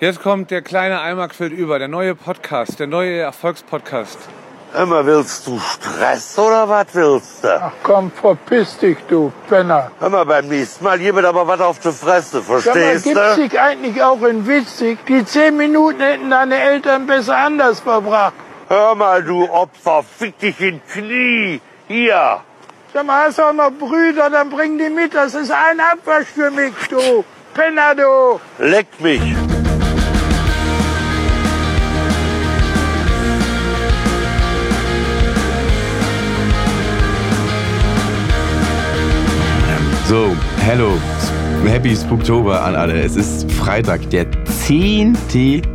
Jetzt kommt der kleine Eimer quillt über, der neue Podcast, der neue Erfolgspodcast. Immer willst du Stress oder was willst du? Ach komm, verpiss dich, du Penner. Hör mal, beim nächsten Mal gib mir aber was auf die Fresse, verstehst gibt's du? dich eigentlich auch in witzig? Die zehn Minuten hätten deine Eltern besser anders verbracht. Hör mal, du Opfer, fick dich in Knie. Hier. Sag mal, hast du auch noch Brüder, dann bring die mit. Das ist ein Abwasch für mich, du Penner, du. Leck mich. So, hello. Happy Spooktober an alle. Es ist Freitag, der 10.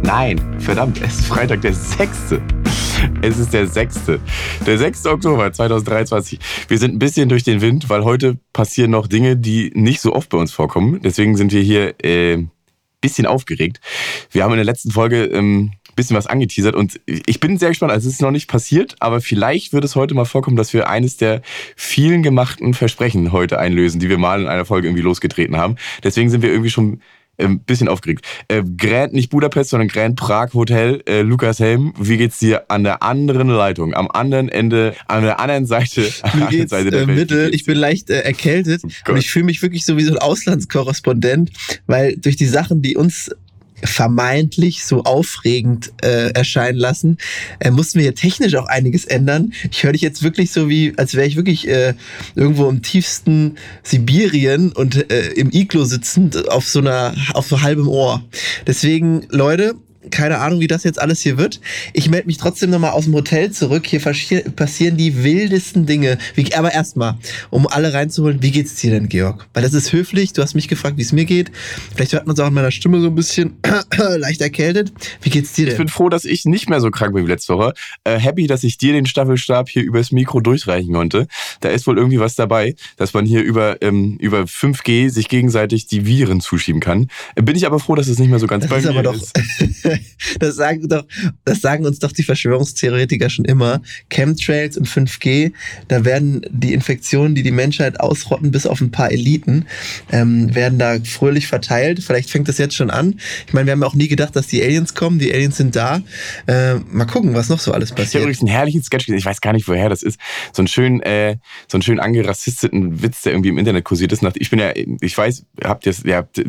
Nein, verdammt, es ist Freitag, der 6. Es ist der 6. Der 6. Oktober 2023. Wir sind ein bisschen durch den Wind, weil heute passieren noch Dinge, die nicht so oft bei uns vorkommen. Deswegen sind wir hier äh, bisschen aufgeregt. Wir haben in der letzten Folge ähm, bisschen was angeteasert und ich bin sehr gespannt. Also es ist noch nicht passiert, aber vielleicht wird es heute mal vorkommen, dass wir eines der vielen gemachten Versprechen heute einlösen, die wir mal in einer Folge irgendwie losgetreten haben. Deswegen sind wir irgendwie schon ein bisschen aufgeregt. Äh, Grand, nicht Budapest, sondern Grand Prag Hotel. Äh, Lukas Helm, wie geht's dir an der anderen Leitung, am anderen Ende, an der anderen Seite, Mir geht's Seite der äh, Welt? mittel. Ich bin leicht äh, erkältet Gott. und ich fühle mich wirklich so wie so ein Auslandskorrespondent, weil durch die Sachen, die uns vermeintlich so aufregend äh, erscheinen lassen, äh, mussten wir hier technisch auch einiges ändern. Ich höre dich jetzt wirklich so wie, als wäre ich wirklich äh, irgendwo im tiefsten Sibirien und äh, im Iglo sitzend auf so einer, auf so halbem Ohr. Deswegen, Leute, keine Ahnung, wie das jetzt alles hier wird. Ich melde mich trotzdem nochmal aus dem Hotel zurück. Hier passi- passieren die wildesten Dinge. Wie, aber erstmal, um alle reinzuholen, wie geht's dir denn, Georg? Weil das ist höflich. Du hast mich gefragt, wie es mir geht. Vielleicht hört man es auch in meiner Stimme so ein bisschen leicht erkältet. Wie geht's dir Ich bin denn? froh, dass ich nicht mehr so krank bin wie letzte Woche. Äh, happy, dass ich dir den Staffelstab hier übers Mikro durchreichen konnte. Da ist wohl irgendwie was dabei, dass man hier über, ähm, über 5G sich gegenseitig die Viren zuschieben kann. Äh, bin ich aber froh, dass es nicht mehr so ganz Das bei ist mir aber doch, ist. das sagen doch, das sagen uns doch die Verschwörungstheoretiker schon immer. Chemtrails und 5G, da werden die Infektionen, die die Menschheit ausrotten, bis auf ein paar Eliten, ähm, werden da fröhlich verteilt. Vielleicht fängt das jetzt schon an. Ich meine, wir haben ja auch nie gedacht, dass die Aliens kommen. Die Aliens sind da. Äh, mal gucken, was noch so alles Ich habe passiert. übrigens einen herrlichen Sketch gesehen. Ich weiß gar nicht, woher das ist. So einen schönen, äh, so einen schönen angerassisteten Witz, der irgendwie im Internet kursiert ist. Ich bin ja, ich weiß, habt ihr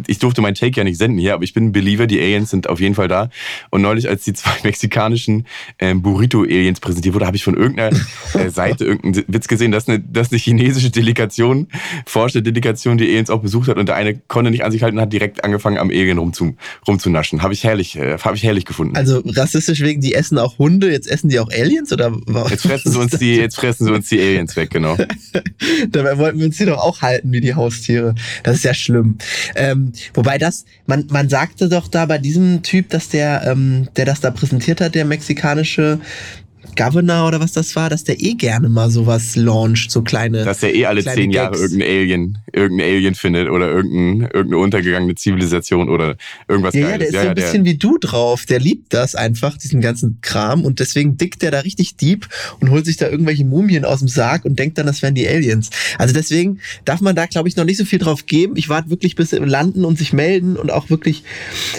ich durfte meinen Take ja nicht senden hier, aber ich bin ein Believer. Die Aliens sind auf jeden Fall da. Und neulich, als die zwei mexikanischen ähm, Burrito-Aliens präsentiert wurde, habe ich von irgendeiner äh, Seite irgendeinen Witz gesehen, dass eine, dass eine chinesische Delegation, Forscherdelegation, die Aliens auch besucht hat und der eine konnte nicht an sich halten und hat direkt angefangen, am Alien rumzu, rumzunaschen. Habe ich herrlich, äh, habe ich herrlich gefunden. Also rassistisch wegen, die essen auch Hunde, jetzt essen die auch Aliens oder wa- Jetzt fressen sie uns die, jetzt fressen sie uns die Aliens weg, genau. Dabei wollten wir uns die doch auch halten wie die Haustiere. Das ist ja schlimm. Ähm, wobei das, man, man sagte doch da bei diesem Typ, dass der, ähm, der das da präsentiert hat, der mexikanische Governor oder was das war, dass der eh gerne mal sowas launcht, so kleine. Dass er eh alle zehn Jahre Gags. irgendein Alien, irgendein Alien findet oder irgendein, irgendeine untergegangene Zivilisation oder irgendwas ja, ja, der ist so ein bisschen wie du drauf. Der liebt das einfach, diesen ganzen Kram. Und deswegen dickt der da richtig deep und holt sich da irgendwelche Mumien aus dem Sarg und denkt dann, das wären die Aliens. Also deswegen darf man da, glaube ich, noch nicht so viel drauf geben. Ich warte wirklich, bis sie landen und sich melden und auch wirklich,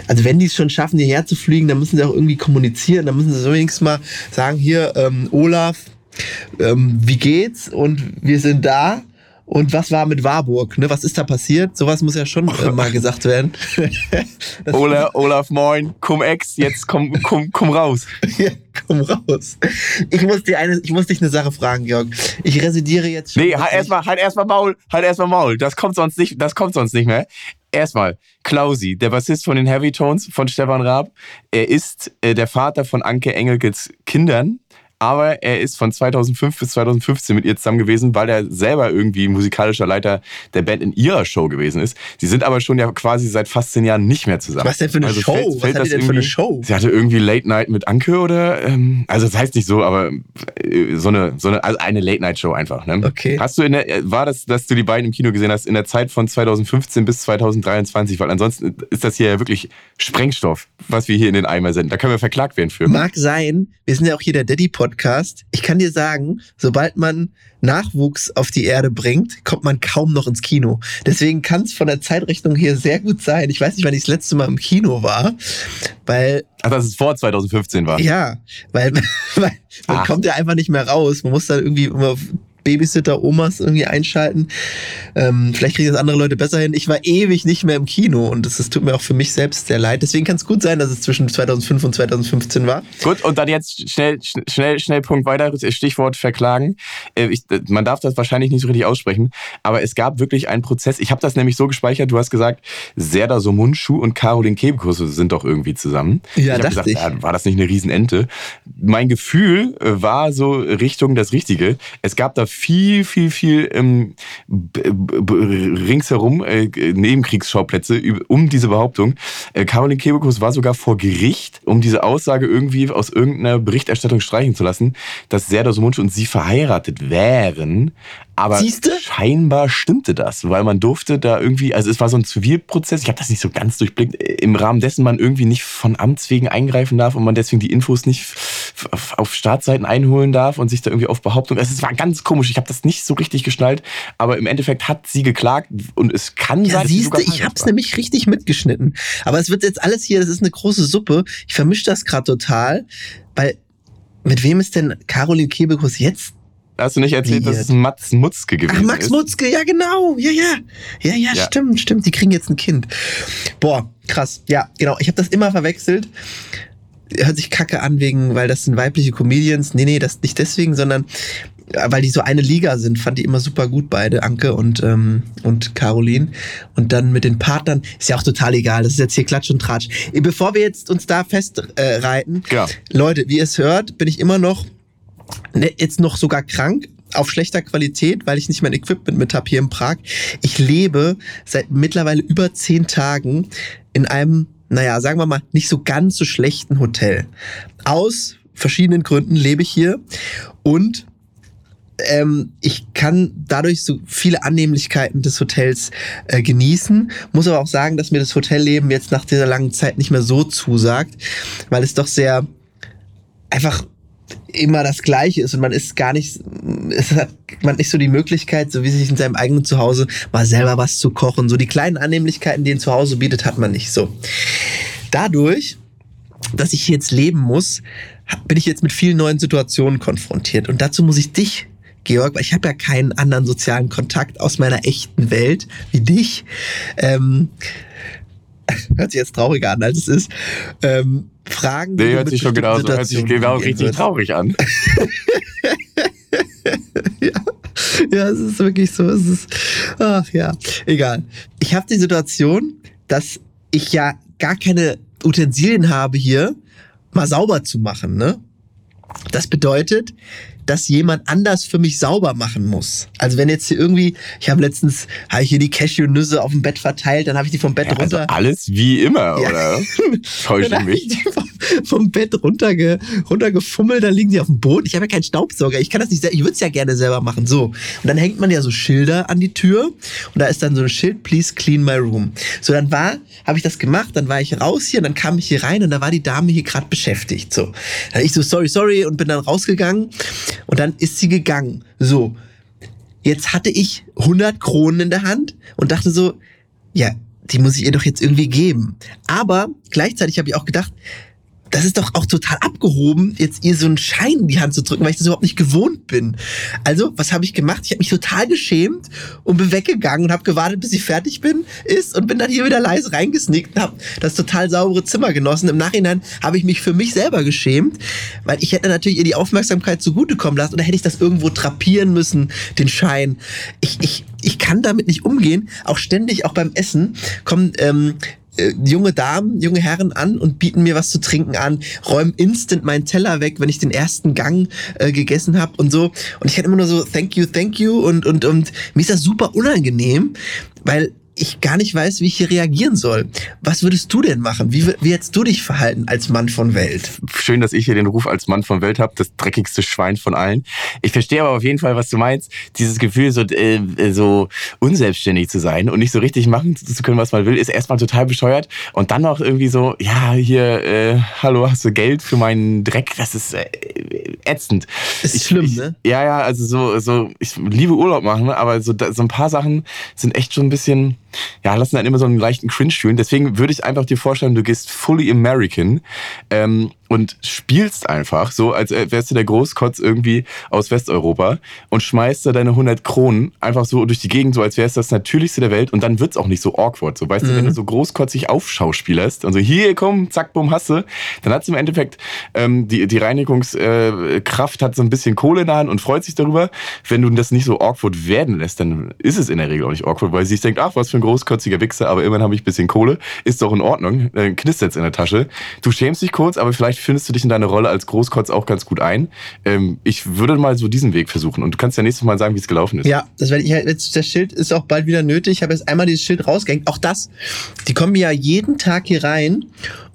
also wenn die es schon schaffen, hierher zu fliegen, dann müssen sie auch irgendwie kommunizieren. Dann müssen sie so wenigstens mal sagen, hier, ähm, Olaf, ähm, wie geht's? Und wir sind da. Und was war mit Warburg? Ne? Was ist da passiert? Sowas muss ja schon äh, mal gesagt werden. Olaf, Olaf, moin, komm ex, jetzt komm, komm, komm raus. Ja, komm raus. Ich muss dir eine, ich muss dich eine Sache fragen, Georg. Ich residiere jetzt schon. Nee, wirklich- halt erstmal, halt erstmal Maul, halt erstmal Maul. Das kommt sonst nicht, das kommt sonst nicht mehr. Erstmal, Klausi, der Bassist von den Heavy Tones von Stefan Raab, er ist äh, der Vater von Anke Engelkes Kindern. Aber er ist von 2005 bis 2015 mit ihr zusammen gewesen, weil er selber irgendwie musikalischer Leiter der Band in ihrer Show gewesen ist. Sie sind aber schon ja quasi seit fast zehn Jahren nicht mehr zusammen. Was denn für eine Also Show? fällt- Was fällt hat das die denn für eine Show? Sie hatte irgendwie Late Night mit Anke oder, ähm, also das heißt nicht so, aber äh, so eine, so eine, also eine Late Night Show einfach. Ne? Okay. Hast du in der, äh, war das, dass du die beiden im Kino gesehen hast in der Zeit von 2015 bis 2023? Weil ansonsten ist das hier ja wirklich Sprengstoff, was wir hier in den Eimer senden. Da können wir verklagt werden für. Mag sein, wir sind ja auch hier der Podcast. Ich kann dir sagen, sobald man Nachwuchs auf die Erde bringt, kommt man kaum noch ins Kino. Deswegen kann es von der Zeitrechnung hier sehr gut sein. Ich weiß nicht, wann ich das letzte Mal im Kino war, weil Ach, dass es vor 2015 war. ja, weil, weil man Ach. kommt ja einfach nicht mehr raus. Man muss dann irgendwie immer Babysitter, Omas irgendwie einschalten. Ähm, vielleicht kriegen das andere Leute besser hin. Ich war ewig nicht mehr im Kino und das, das tut mir auch für mich selbst sehr leid. Deswegen kann es gut sein, dass es zwischen 2005 und 2015 war. Gut, und dann jetzt schnell, sch- schnell, schnell Punkt weiter. Stichwort verklagen. Äh, Ich, man darf das wahrscheinlich nicht so richtig aussprechen, aber es gab wirklich einen Prozess. Ich habe das nämlich so gespeichert. Du hast gesagt, Serdar Somuncu und Caroline Kebekus sind doch irgendwie zusammen. Ja, ich dachte gesagt, ich. ja, war das nicht eine Riesenente? Mein Gefühl äh, war so Richtung das Richtige. Es gab da viel, viel, viel ähm, ringsherum äh, Nebenkriegsschauplätze um diese Behauptung. Äh, Caroline Kebekus war sogar vor Gericht, um diese Aussage irgendwie aus irgendeiner Berichterstattung streichen zu lassen, dass Serdar Somuncu und sie verheiratet wären. Aber Siehste? scheinbar stimmte das, weil man durfte da irgendwie, also es war so ein Zivilprozess, ich habe das nicht so ganz durchblickt, im Rahmen dessen man irgendwie nicht von Amts wegen eingreifen darf und man deswegen die Infos nicht auf Startseiten einholen darf und sich da irgendwie auf Behauptung, also es war ganz komisch, ich habe das nicht so richtig geschnallt, aber im Endeffekt hat sie geklagt und es kann Ja, sein, dass sie siehst du, sogar ich hab's war. nämlich richtig mitgeschnitten. Aber es wird jetzt alles hier, das ist eine große Suppe. Ich vermische das gerade total, weil mit wem ist denn Caroline Kebekus jetzt? Hast du nicht erzählt, dass Liiert. es Mats Mutzke gewesen Ach, Max ist? Mutzke, ja genau, ja, ja. Ja, ja, Ja. stimmt, stimmt, die kriegen jetzt ein Kind. Boah, krass. Ja, genau, ich habe das immer verwechselt. Hört sich kacke an wegen, weil das sind weibliche Comedians. Nee, nee, das nicht deswegen, sondern äh, weil die so eine Liga sind, fand die immer super gut beide, Anke und, ähm, und Caroline. Und dann mit den Partnern, ist ja auch total egal, das ist jetzt hier Klatsch und Tratsch. Bevor wir jetzt uns da festreiten, äh, reiten, Ja. Leute, wie ihr es hört, bin ich immer noch, jetzt noch sogar krank auf schlechter Qualität, weil ich nicht mein Equipment mit habe hier in Prag. Ich lebe seit mittlerweile über zehn Tagen in einem, naja, sagen wir mal, nicht so ganz so schlechten Hotel. Aus verschiedenen Gründen lebe ich hier und ähm, ich kann dadurch so viele Annehmlichkeiten des Hotels äh, genießen, muss aber auch sagen, dass mir das Hotelleben jetzt nach dieser langen Zeit nicht mehr so zusagt, weil es doch sehr einfach immer das Gleiche ist und man ist gar nicht, es hat man hat nicht so die Möglichkeit, so wie sich in seinem eigenen Zuhause mal selber was zu kochen. So die kleinen Annehmlichkeiten, die ein Zuhause bietet, hat man nicht so. Dadurch, dass ich jetzt leben muss, bin ich jetzt mit vielen neuen Situationen konfrontiert und dazu muss ich dich Georg, weil ich habe ja keinen anderen sozialen Kontakt aus meiner echten Welt wie dich. Ähm, hört sich jetzt trauriger an, als es ist. Ähm, Fragen, wie Nee, hört sich schon genau, bestimmten hört sich genau richtig würdest. traurig an. Ja, es ist wirklich so. Es ist, ach ja, egal. Ich habe die Situation, dass ich ja gar keine Utensilien habe hier, mal sauber zu machen. Ne? Das bedeutet, dass jemand anders für mich sauber machen muss. Also wenn jetzt hier irgendwie, ich habe letztens, habe ich hier die Cashew-Nüsse auf dem Bett verteilt, dann habe ich die vom Bett Ja, also runter. alles wie immer, Ja. oder? Täusche Dann hab ich mich. die vom, vom Bett runterge, runtergefummelt, dann liegen die auf dem Boden. Ich habe ja keinen Staubsauger, ich kann das nicht selber, ich würde es ja gerne selber machen. So. Und dann hängt man ja so Schilder an die Tür und da ist dann so ein Schild, please clean my room. So, dann war, habe ich das gemacht, dann war ich raus hier und dann kam ich hier rein und da war die Dame hier gerade beschäftigt. So. Dann ich so, sorry, sorry und bin dann rausgegangen und dann ist sie gegangen. So. Jetzt hatte ich 100 Kronen in der Hand und dachte so, ja, die muss ich ihr doch jetzt irgendwie geben. Aber gleichzeitig habe ich auch gedacht, das ist doch auch total abgehoben, jetzt ihr so einen Schein in die Hand zu drücken, weil ich das überhaupt nicht gewohnt bin. Also, was habe ich gemacht? Ich habe mich total geschämt und bin weggegangen und habe gewartet, bis sie fertig bin, ist und bin dann hier wieder leise reingesneakt und habe das total saubere Zimmer genossen. Im Nachhinein habe ich mich für mich selber geschämt, weil ich hätte natürlich ihr die Aufmerksamkeit zugutekommen lassen oder hätte ich das irgendwo trapieren müssen, den Schein. Ich, ich, ich kann damit nicht umgehen. Auch ständig, auch beim Essen, kommen ähm, äh, junge Damen, junge Herren an und bieten mir was zu trinken an, räumen instant meinen Teller weg, wenn ich den ersten Gang äh, gegessen habe und so. Und ich hätte immer nur so, thank you, thank you. Und, und, und mir ist das super unangenehm, weil ich gar nicht weiß, wie ich hier reagieren soll. Was würdest du denn machen? Wie, wie hättest du dich verhalten als Mann von Welt? Schön, dass ich hier den Ruf als Mann von Welt habe, das dreckigste Schwein von allen. Ich verstehe aber auf jeden Fall, was du meinst. Dieses Gefühl, so, äh, so unselbstständig zu sein und nicht so richtig machen zu können, was man will, ist erstmal total bescheuert. Und dann noch irgendwie so, ja, hier, äh, hallo, hast du Geld für meinen Dreck? Das ist äh, ätzend. Ist ich, schlimm, ich, ne? Ja, ja, also so, so, ich liebe Urlaub machen, aber so, so ein paar Sachen sind echt schon ein bisschen, ja, lassen dann immer so einen leichten Cringe fühlen. Deswegen würde ich einfach dir vorstellen, du gehst fully American ähm, und spielst einfach so, als wärst du der Großkotz irgendwie aus Westeuropa und schmeißt da deine 100 Kronen einfach so durch die Gegend, so als wär's das Natürlichste der Welt und dann wird's auch nicht so awkward. So, weißt du, wenn du so großkotzig aufschauspielerst und so, hier, komm, zack, bumm, hasse, dann hat's im Endeffekt, ähm, die, die Reinigungskraft hat so ein bisschen Kohle in der Hand und freut sich darüber. Wenn du das nicht so awkward werden lässt, dann ist es in der Regel auch nicht awkward, weil sie sich denkt, ach, was für ein großkotziger Wichser, aber immerhin habe ich ein bisschen Kohle, ist doch in Ordnung, dann knistert's in der Tasche. Du schämst dich kurz, aber vielleicht findest du dich in deine Rolle als Großkotz auch ganz gut ein. Ähm, ich würde mal so diesen Weg versuchen und du kannst ja nächstes Mal sagen, wie es gelaufen ist. Ja, das werde ich halt jetzt, das Schild ist auch bald wieder nötig. Ich habe jetzt einmal dieses Schild rausgehängt. Auch das, die kommen ja jeden Tag hier rein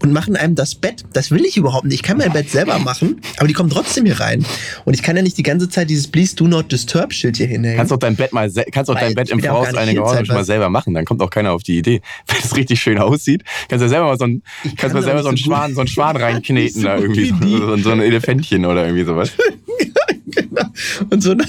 und machen einem das Bett. Das will ich überhaupt nicht. Ich kann mein Bett selber machen, aber die kommen trotzdem hier rein. Und ich kann ja nicht die ganze Zeit dieses Please Do Not Disturb Schild hier hinhängen. Kannst auch dein Bett mal, kannst auch Weil dein Bett im Vorausreiniger hier Gehorsam mal selber machen. Dann kommt auch keiner auf die Idee. Wenn es richtig schön aussieht, kannst du ja selber mal so ein, Ich kannst kann mal selber so einen so Schwan, so einen Schwan reinkneten so da irgendwie. So, so ein Elefantchen oder irgendwie sowas. Und so ein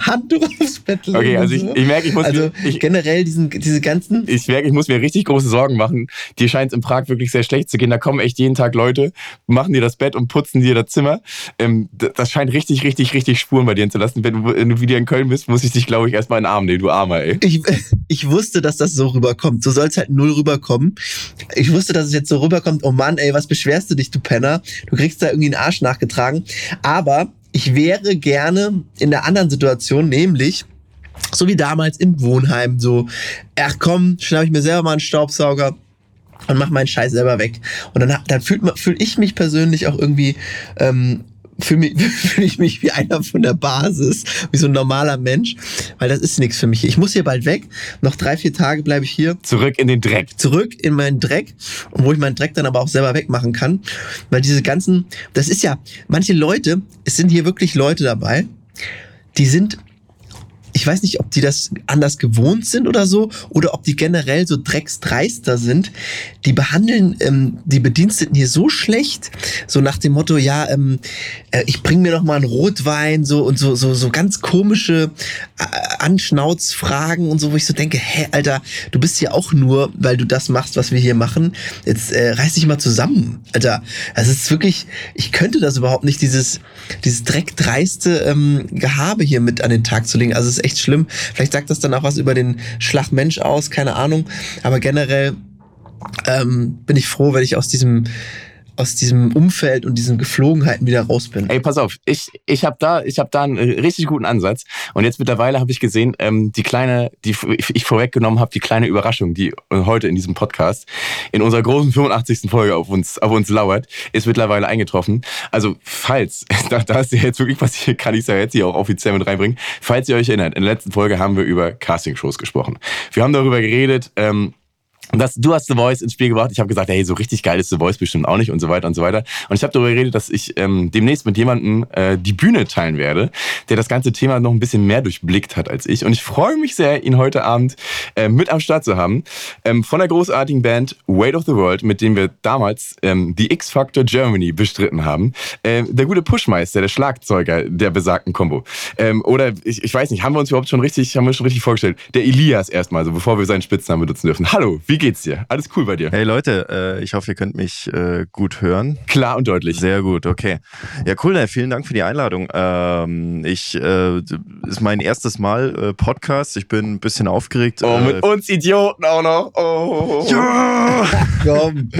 Handtuch aufs Bett legen. Okay, also ich, ich merke, ich muss, Also mir, ich, generell diesen, diese ganzen ich merke, ich muss mir richtig große Sorgen machen. Dir scheint es in Prag wirklich sehr schlecht zu gehen. Da kommen echt jeden Tag Leute, machen dir das Bett und putzen dir das Zimmer. Ähm, das scheint richtig, richtig, richtig Spuren bei dir hinzulassen. Wenn du, wenn du wieder in Köln bist, muss ich dich, glaube ich, erstmal in den Arm nehmen, du Armer, ey. ich, ich wusste, dass das so rüberkommt. So soll es halt null rüberkommen. Ich wusste, dass es jetzt so rüberkommt. Oh Mann, ey, was beschwerst du dich, du Penner? Du kriegst da irgendwie einen Arsch nachgetragen. Aber ich wäre gerne in der anderen Situation, nämlich so wie damals im Wohnheim, so, ach komm, schnapp ich mir selber mal einen Staubsauger und mach meinen Scheiß selber weg. Und dann, dann fühlt, fühl ich mich persönlich auch irgendwie, ähm, fühle mich, fühl ich mich wie einer von der Basis, wie so ein normaler Mensch, weil das ist nichts für mich. Ich muss hier bald weg. Noch drei, vier Tage bleibe ich hier Zurück in den Dreck. zurück in meinen Dreck, und wo ich meinen Dreck dann aber auch selber wegmachen kann. Weil diese ganzen, das ist ja, manche Leute, es sind hier wirklich Leute dabei, die sind, ich weiß nicht, ob die das anders gewohnt sind oder so, oder ob die generell so drecksdreister sind. Die behandeln ähm, die Bediensteten hier so schlecht, so nach dem Motto, ja, ähm, äh, ich bring mir noch mal einen Rotwein, so und so, so, so ganz komische äh, Anschnauzfragen und so, wo ich so denke, hä, Alter, du bist hier auch nur, weil du das machst, was wir hier machen. Jetzt äh, reiß dich mal zusammen, Alter. Das ist wirklich, ich könnte das überhaupt nicht, dieses, dieses dreckdreiste ähm, Gehabe hier mit an den Tag zu legen. Also es ist echt schlimm. Vielleicht sagt das dann auch was über den Schlagmensch aus, keine Ahnung. Aber generell ähm, bin ich froh, wenn ich aus diesem aus diesem Umfeld und diesen Geflogenheiten wieder raus bin. Ey, pass auf, ich, ich habe da, ich hab da einen richtig guten Ansatz. Und jetzt mittlerweile habe ich gesehen, ähm, die kleine, die ich ich vorweggenommen habe, die kleine Überraschung, die äh, heute in diesem Podcast in unserer großen 85. Folge auf uns, auf uns lauert, ist mittlerweile eingetroffen. Also, falls, da, da ist ja jetzt wirklich passiert, kann ich es ja jetzt hier auch offiziell mit reinbringen. Falls ihr euch erinnert, in der letzten Folge haben wir über Castingshows gesprochen. Wir haben darüber geredet, ähm, das, du hast The Voice ins Spiel gebracht. Ich habe gesagt, hey, so richtig geil ist The Voice bestimmt auch nicht und so weiter und so weiter. Und ich habe darüber geredet, dass ich ähm, demnächst mit jemandem äh, die Bühne teilen werde, der das ganze Thema noch ein bisschen mehr durchblickt hat als ich. Und ich freue mich sehr, ihn heute Abend äh, mit am Start zu haben. Ähm, von der großartigen Band Weight of the World, mit dem wir damals ähm, die X-Factor Germany bestritten haben. Ähm, der gute Pushmeister, der Schlagzeuger der besagten Combo. Ähm, oder ich, ich weiß nicht, haben wir uns überhaupt schon richtig, haben wir schon richtig vorgestellt? Der Elias erstmal, so bevor wir seinen Spitznamen benutzen dürfen. Hallo, wie geht's dir? Alles cool bei dir? Hey Leute, äh, ich hoffe, ihr könnt mich äh, gut hören. Klar und deutlich. Sehr gut, okay. Ja, cool, ne, vielen Dank für die Einladung. Ähm, ich äh, ist mein erstes Mal äh, Podcast. Ich bin ein bisschen aufgeregt. Oh, äh, mit uns Idioten auch noch. Oh. Komm,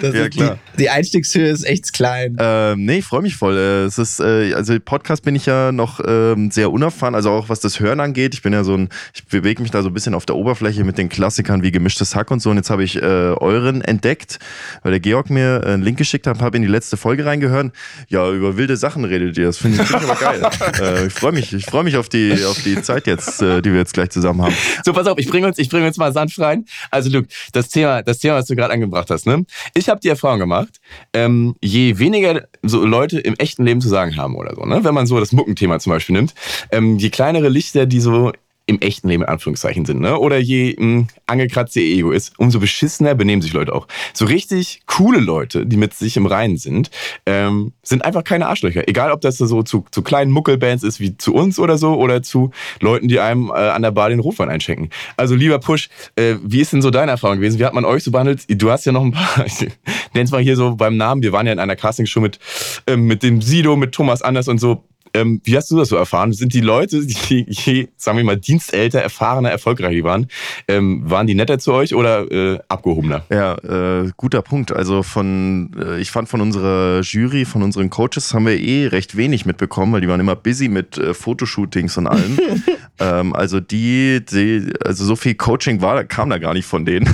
das Ja, ist klar. Die, die Einstiegshöhe ist echt klein. Ähm, nee, ich freue mich voll. Es ist, äh, also Podcast bin ich ja noch ähm, sehr unerfahren, also auch was das Hören angeht. Ich bin ja so ein, ich bewege mich da so ein bisschen auf der Oberfläche mit den Klassikern wie gemischtes Hack und so. Und jetzt habe ich äh, euren entdeckt, weil der Georg mir äh, einen Link geschickt hat, habe in die letzte Folge reingehört. Ja, über wilde Sachen redet ihr. Das finde ich, find ich aber geil. äh, ich freue mich, ich freue mich auf die, auf die Zeit jetzt, äh, die wir jetzt gleich zusammen haben. So, pass auf, ich bringe uns, ich bring uns mal sanft rein. Also, Luke, das Thema, das Thema, was du gerade angebracht hast, ne? Ich habe die Erfahrung gemacht, ähm, je weniger so Leute im echten Leben zu sagen haben oder so, ne? Wenn man so das Muckenthema zum Beispiel nimmt, ähm, je kleinere Lichter, die so im echten Leben in Anführungszeichen sind, ne? Oder je mh, angekratzt ihr Ego ist, umso beschissener benehmen sich Leute auch. So richtig coole Leute, die mit sich im Reinen sind, ähm, sind einfach keine Arschlöcher. Egal, ob das so zu, zu kleinen Muckelbands ist wie zu uns oder so, oder zu Leuten, die einem äh, an der Bar den Rotwein einschenken. Also lieber Push, äh, wie ist denn so deine Erfahrung gewesen? Wie hat man euch so behandelt? Du hast ja noch ein paar, ich nenn's mal hier so beim Namen, wir waren ja in einer Castingshow mit, ähm, mit dem Sido, mit Thomas Anders und so. Ähm, wie hast du das so erfahren? Sind die Leute, die je, sagen wir mal, dienstälter, erfahrener, erfolgreicher waren, ähm, waren die netter zu euch oder äh, abgehobener? Ja, äh, guter Punkt. Also von, äh, ich fand von unserer Jury, von unseren Coaches haben wir eh recht wenig mitbekommen, weil die waren immer busy mit äh, Fotoshootings und allem. ähm, also die, die, also so viel Coaching war, kam da gar nicht von denen.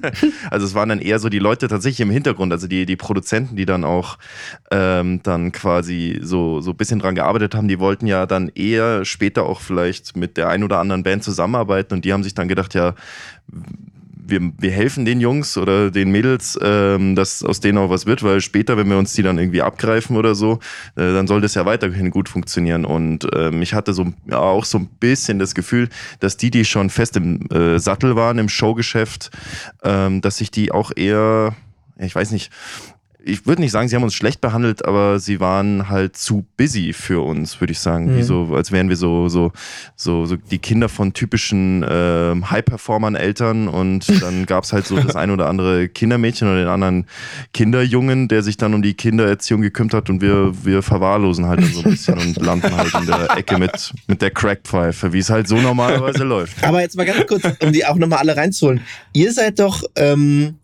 also es waren dann eher so die Leute tatsächlich im Hintergrund, also die, die Produzenten, die dann auch ähm, dann quasi so, so ein bisschen dran gearbeitet haben, die wollten ja dann eher später auch vielleicht mit der ein oder anderen Band zusammenarbeiten und die haben sich dann gedacht, ja, wir, wir helfen den Jungs oder den Mädels, ähm, dass aus denen auch was wird, weil später, wenn wir uns die dann irgendwie abgreifen oder so, äh, dann soll das ja weiterhin gut funktionieren. Und ähm, ich hatte so ja, auch so ein bisschen das Gefühl, dass die, die schon fest im äh, Sattel waren, im Showgeschäft, ähm, dass sich die auch eher, ich weiß nicht, ich würde nicht sagen, sie haben uns schlecht behandelt, aber sie waren halt zu busy für uns, würde ich sagen. Mhm. Wie so, als wären wir so, so, so, so die Kinder von typischen ähm, High-Performern-Eltern und dann gab es halt so das ein oder andere Kindermädchen oder den anderen Kinderjungen, der sich dann um die Kindererziehung gekümmert hat und wir, wir verwahrlosen halt so ein bisschen und landen halt in der Ecke mit, mit der Crackpfeife, wie es halt so normalerweise läuft. Aber jetzt mal ganz kurz, um die auch nochmal alle reinzuholen. Ihr seid doch, ähm,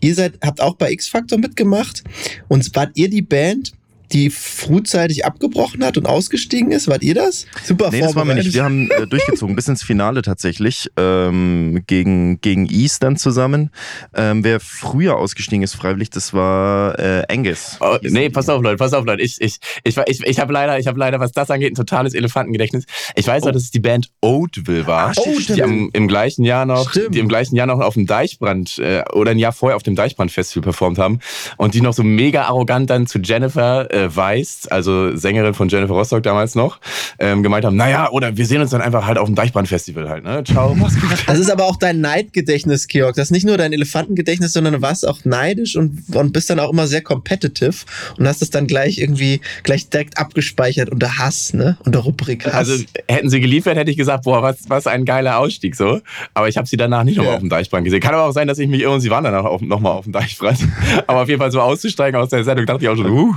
ihr seid, habt auch bei X-Factor mitgemacht. Und wart ihr die Band, die frühzeitig abgebrochen hat und ausgestiegen ist? Wart ihr das? Super Nee, das waren wir nicht. Wir haben äh, durchgezogen, bis ins Finale tatsächlich, ähm, gegen, gegen East dann zusammen. Ähm, wer früher ausgestiegen ist freiwillig, das war äh, Angus. Oh, nee, pass auf, Leute, pass auf, Leute. Ich, ich, ich, ich, ich habe leider, ich habe leider, was das angeht, ein totales Elefantengedächtnis. Ich weiß noch, dass es die Band Oatville war, Ah, stimmt, die am, im gleichen Jahr noch, Stimmt. die im gleichen Jahr noch auf dem Deichbrand äh, oder ein Jahr vorher auf dem Deichbrand-Festival performt haben und die noch so mega arrogant dann zu Jennifer äh, Weiss, also Sängerin von Jennifer Rostock damals noch, ähm, gemeint haben, naja, oder wir sehen uns dann einfach halt auf dem Deichbrand-Festival halt, ne? Ciao, mach's gut. Das ist aber auch dein Neidgedächtnis, Georg. Das ist nicht nur dein Elefantengedächtnis, sondern du warst auch neidisch und, und bist dann auch immer sehr competitive und hast es dann gleich irgendwie gleich direkt abgespeichert unter Hass, ne? Unter Rubrik Hass. Also hätten sie geliefert, hätte ich gesagt, boah, was, was ein geiler Ausstieg so. Aber ich habe sie danach nicht nochmal Ja. auf dem Deichbrand gesehen. Kann aber auch sein, dass ich mich irre und sie waren danach auf, nochmal auf dem Deichbrand. aber auf jeden Fall so auszusteigen aus der Sendung, dachte ich auch schon, uh,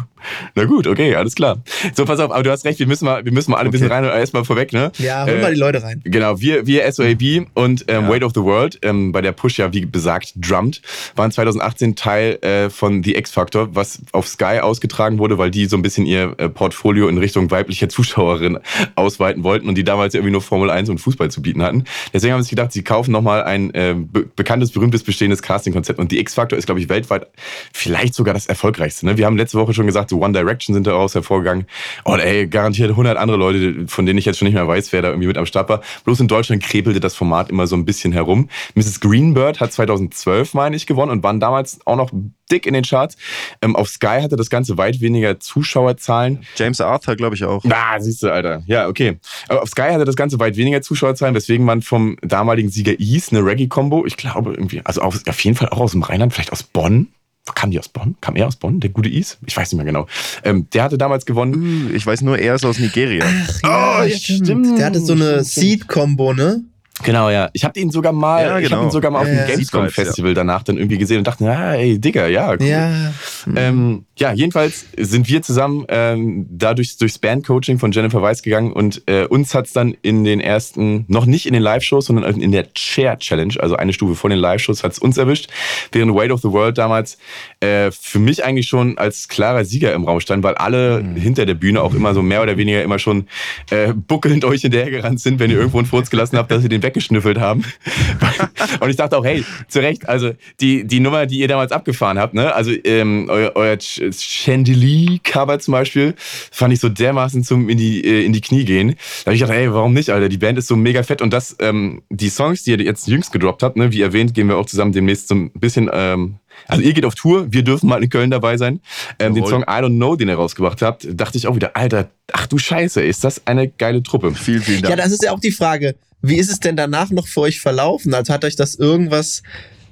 na gut, okay, alles klar. So, pass auf, aber du hast recht, wir müssen mal, wir müssen mal alle ein bisschen rein und erstmal vorweg, ne? ja, hol Äh, mal die Leute rein. Genau, wir, wir SOAB und ähm, Ja. Weight of the World, ähm, bei der Push ja wie besagt drummed, waren 2018 Teil äh, von The X Factor, was auf Sky ausgetragen wurde, weil die so ein bisschen ihr äh, Portfolio in Richtung weibliche Zuschauerin ausweiten wollten und die damals ja irgendwie nur Formel 1 und Fußball zu bieten hatten. Deswegen haben sie sich gedacht, sie kaufen nochmal ein äh, be bekanntes, berühmtes, bestehendes Casting-Konzept und The X Factor ist, glaube ich, weltweit vielleicht sogar das erfolgreichste. Ne? Wir haben letzte Woche schon gesagt, so One Direction sind daraus hervorgegangen und ey, garantiert 100 andere Leute, von denen ich jetzt schon nicht mehr weiß, wer da irgendwie mit am Start war. Bloß in Deutschland krepelte das Format immer so ein bisschen herum. Mrs. Greenbird hat 2012, meine ich, gewonnen und waren damals auch noch dick in den Charts. Ähm, auf Sky hatte das Ganze weit weniger Zuschauerzahlen. James Arthur, glaube ich, auch. Ah, siehst du, Alter. Ja, okay. Aber auf Sky hatte das Ganze weit weniger Zuschauerzahlen, weswegen man vom damaligen Sieger East eine Reggae-Combo, ich glaube irgendwie, also auf, auf jeden Fall auch aus dem Rheinland, vielleicht aus Bonn. Kam die aus Bonn? Kam er aus Bonn? Der gute Is? Ich weiß nicht mehr genau. Ähm, der hatte damals gewonnen. Ich weiß nur, er ist aus Nigeria. Ja, ja, stimmt. Der hatte so eine Stimmt. Seed-Combo, ne? Genau, ja. Ich habe ihn sogar mal, Ja, ich habe genau. ihn sogar mal auf Ja, dem ja. Gamescom Festival danach dann irgendwie gesehen und dachte, ja, ey, Digga, ja, cool. Ja. Ähm, ja, jedenfalls sind wir zusammen ähm, dadurch durchs Bandcoaching von Jennifer Weiss gegangen und äh, uns hat's dann in den ersten, noch nicht in den Live-Shows, sondern in der Chair Challenge, also eine Stufe vor den Live-Shows, hat's uns erwischt, während Weight of the World damals äh, für mich eigentlich schon als klarer Sieger im Raum stand, weil alle hinter der Bühne auch immer so mehr oder weniger immer schon äh, buckelnd euch hinterhergerannt sind, wenn ihr irgendwo einen Furz gelassen habt, dass sie den weggeschnüffelt haben. und ich dachte auch, hey, zu Recht, also die, die Nummer, die ihr damals abgefahren habt, ne, also ähm, euer, euer Ch- Chandelier-Cover zum Beispiel, fand ich so dermaßen zum in die, äh, in die Knie gehen. Da habe ich gedacht, ey, warum nicht, Alter? Die Band ist so mega fett und das, ähm, die Songs, die ihr jetzt jüngst gedroppt habt, ne, wie erwähnt, gehen wir auch zusammen demnächst so ein bisschen, ähm, also ihr geht auf Tour, wir dürfen mal in Köln dabei sein. Ähm, den. Song I Don't Know, den ihr rausgebracht habt, dachte ich auch wieder, Alter, ach du Scheiße, ist das eine geile Truppe. Vielen, vielen Ja, Dank. das ist ja auch die Frage. Wie ist es denn danach noch für euch verlaufen? Also hat euch das irgendwas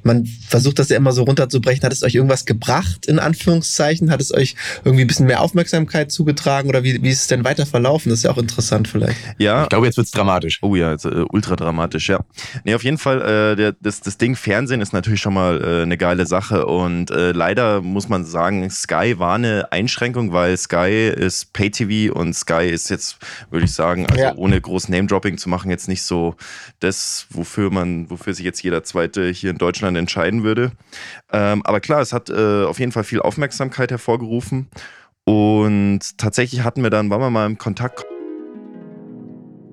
man versucht das ja immer so runterzubrechen. Hat es euch irgendwas gebracht, in Anführungszeichen? Hat es euch irgendwie ein bisschen mehr Aufmerksamkeit zugetragen oder wie, wie ist es denn weiter verlaufen? Das ist ja auch interessant vielleicht. Ja. Ich glaube, jetzt wird's dramatisch. Oh ja, jetzt, äh, ultra dramatisch, ja. Nee, auf jeden Fall, äh, der, das, das Ding Fernsehen ist natürlich schon mal äh, eine geile Sache und äh, leider muss man sagen, Sky war eine Einschränkung, weil Sky ist Pay-TV und Sky ist jetzt, würde ich sagen, also Ja. ohne groß Name-Dropping zu machen, jetzt nicht so das, wofür man, wofür sich jetzt jeder Zweite hier in Deutschland entscheiden würde. Ähm, aber klar, es hat äh, auf jeden Fall viel Aufmerksamkeit hervorgerufen und tatsächlich hatten wir dann, waren wir mal im Kontakt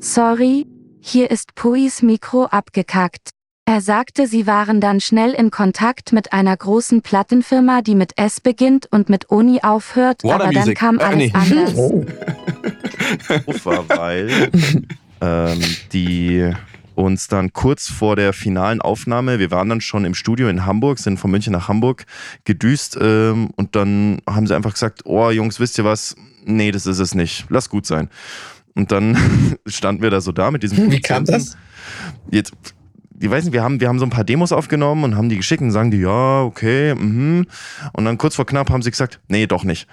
Sorry, hier ist Puis Mikro abgekackt. Er sagte, sie waren dann schnell in Kontakt mit einer großen Plattenfirma, die mit S beginnt und mit Oni aufhört, Warner aber dann Music. kam Äh, alles nee. anders. Oh. weil ähm, die uns dann kurz vor der finalen Aufnahme, wir waren dann schon im Studio in Hamburg, sind von München nach Hamburg gedüst ähm, und dann haben sie einfach gesagt, oh Jungs, wisst ihr was? Nee, das ist es nicht. Lass gut sein. Und dann standen wir da so da mit diesem Wie kam das? Jetzt, ich weiß nicht, wir haben, wir haben so ein paar Demos aufgenommen und haben die geschickt und sagen die, ja, okay, mhm. Und dann kurz vor knapp haben sie gesagt, nee, doch nicht.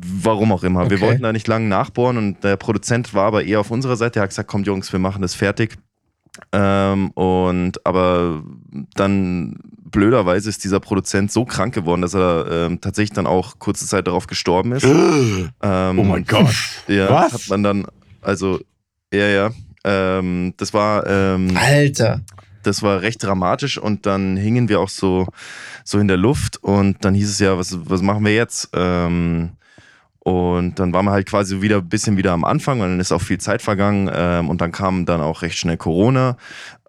Warum auch immer. Wir Okay. wollten da nicht lange nachbohren und der Produzent war aber eher auf unserer Seite. Er hat gesagt, kommt Jungs, wir machen das fertig. Ähm, und aber dann blöderweise ist dieser Produzent so krank geworden, dass er ähm, tatsächlich dann auch kurze Zeit darauf gestorben ist. ähm, Oh mein Gott. Ja, Was? hat man dann, also, ja, ja. Ähm, das war, ähm, Alter. das war recht dramatisch und dann hingen wir auch so, so in der Luft und dann hieß es ja, was, was machen wir jetzt? Ähm, und dann waren wir halt quasi wieder ein bisschen wieder am Anfang und dann ist auch viel Zeit vergangen ähm, und dann kam dann auch recht schnell Corona.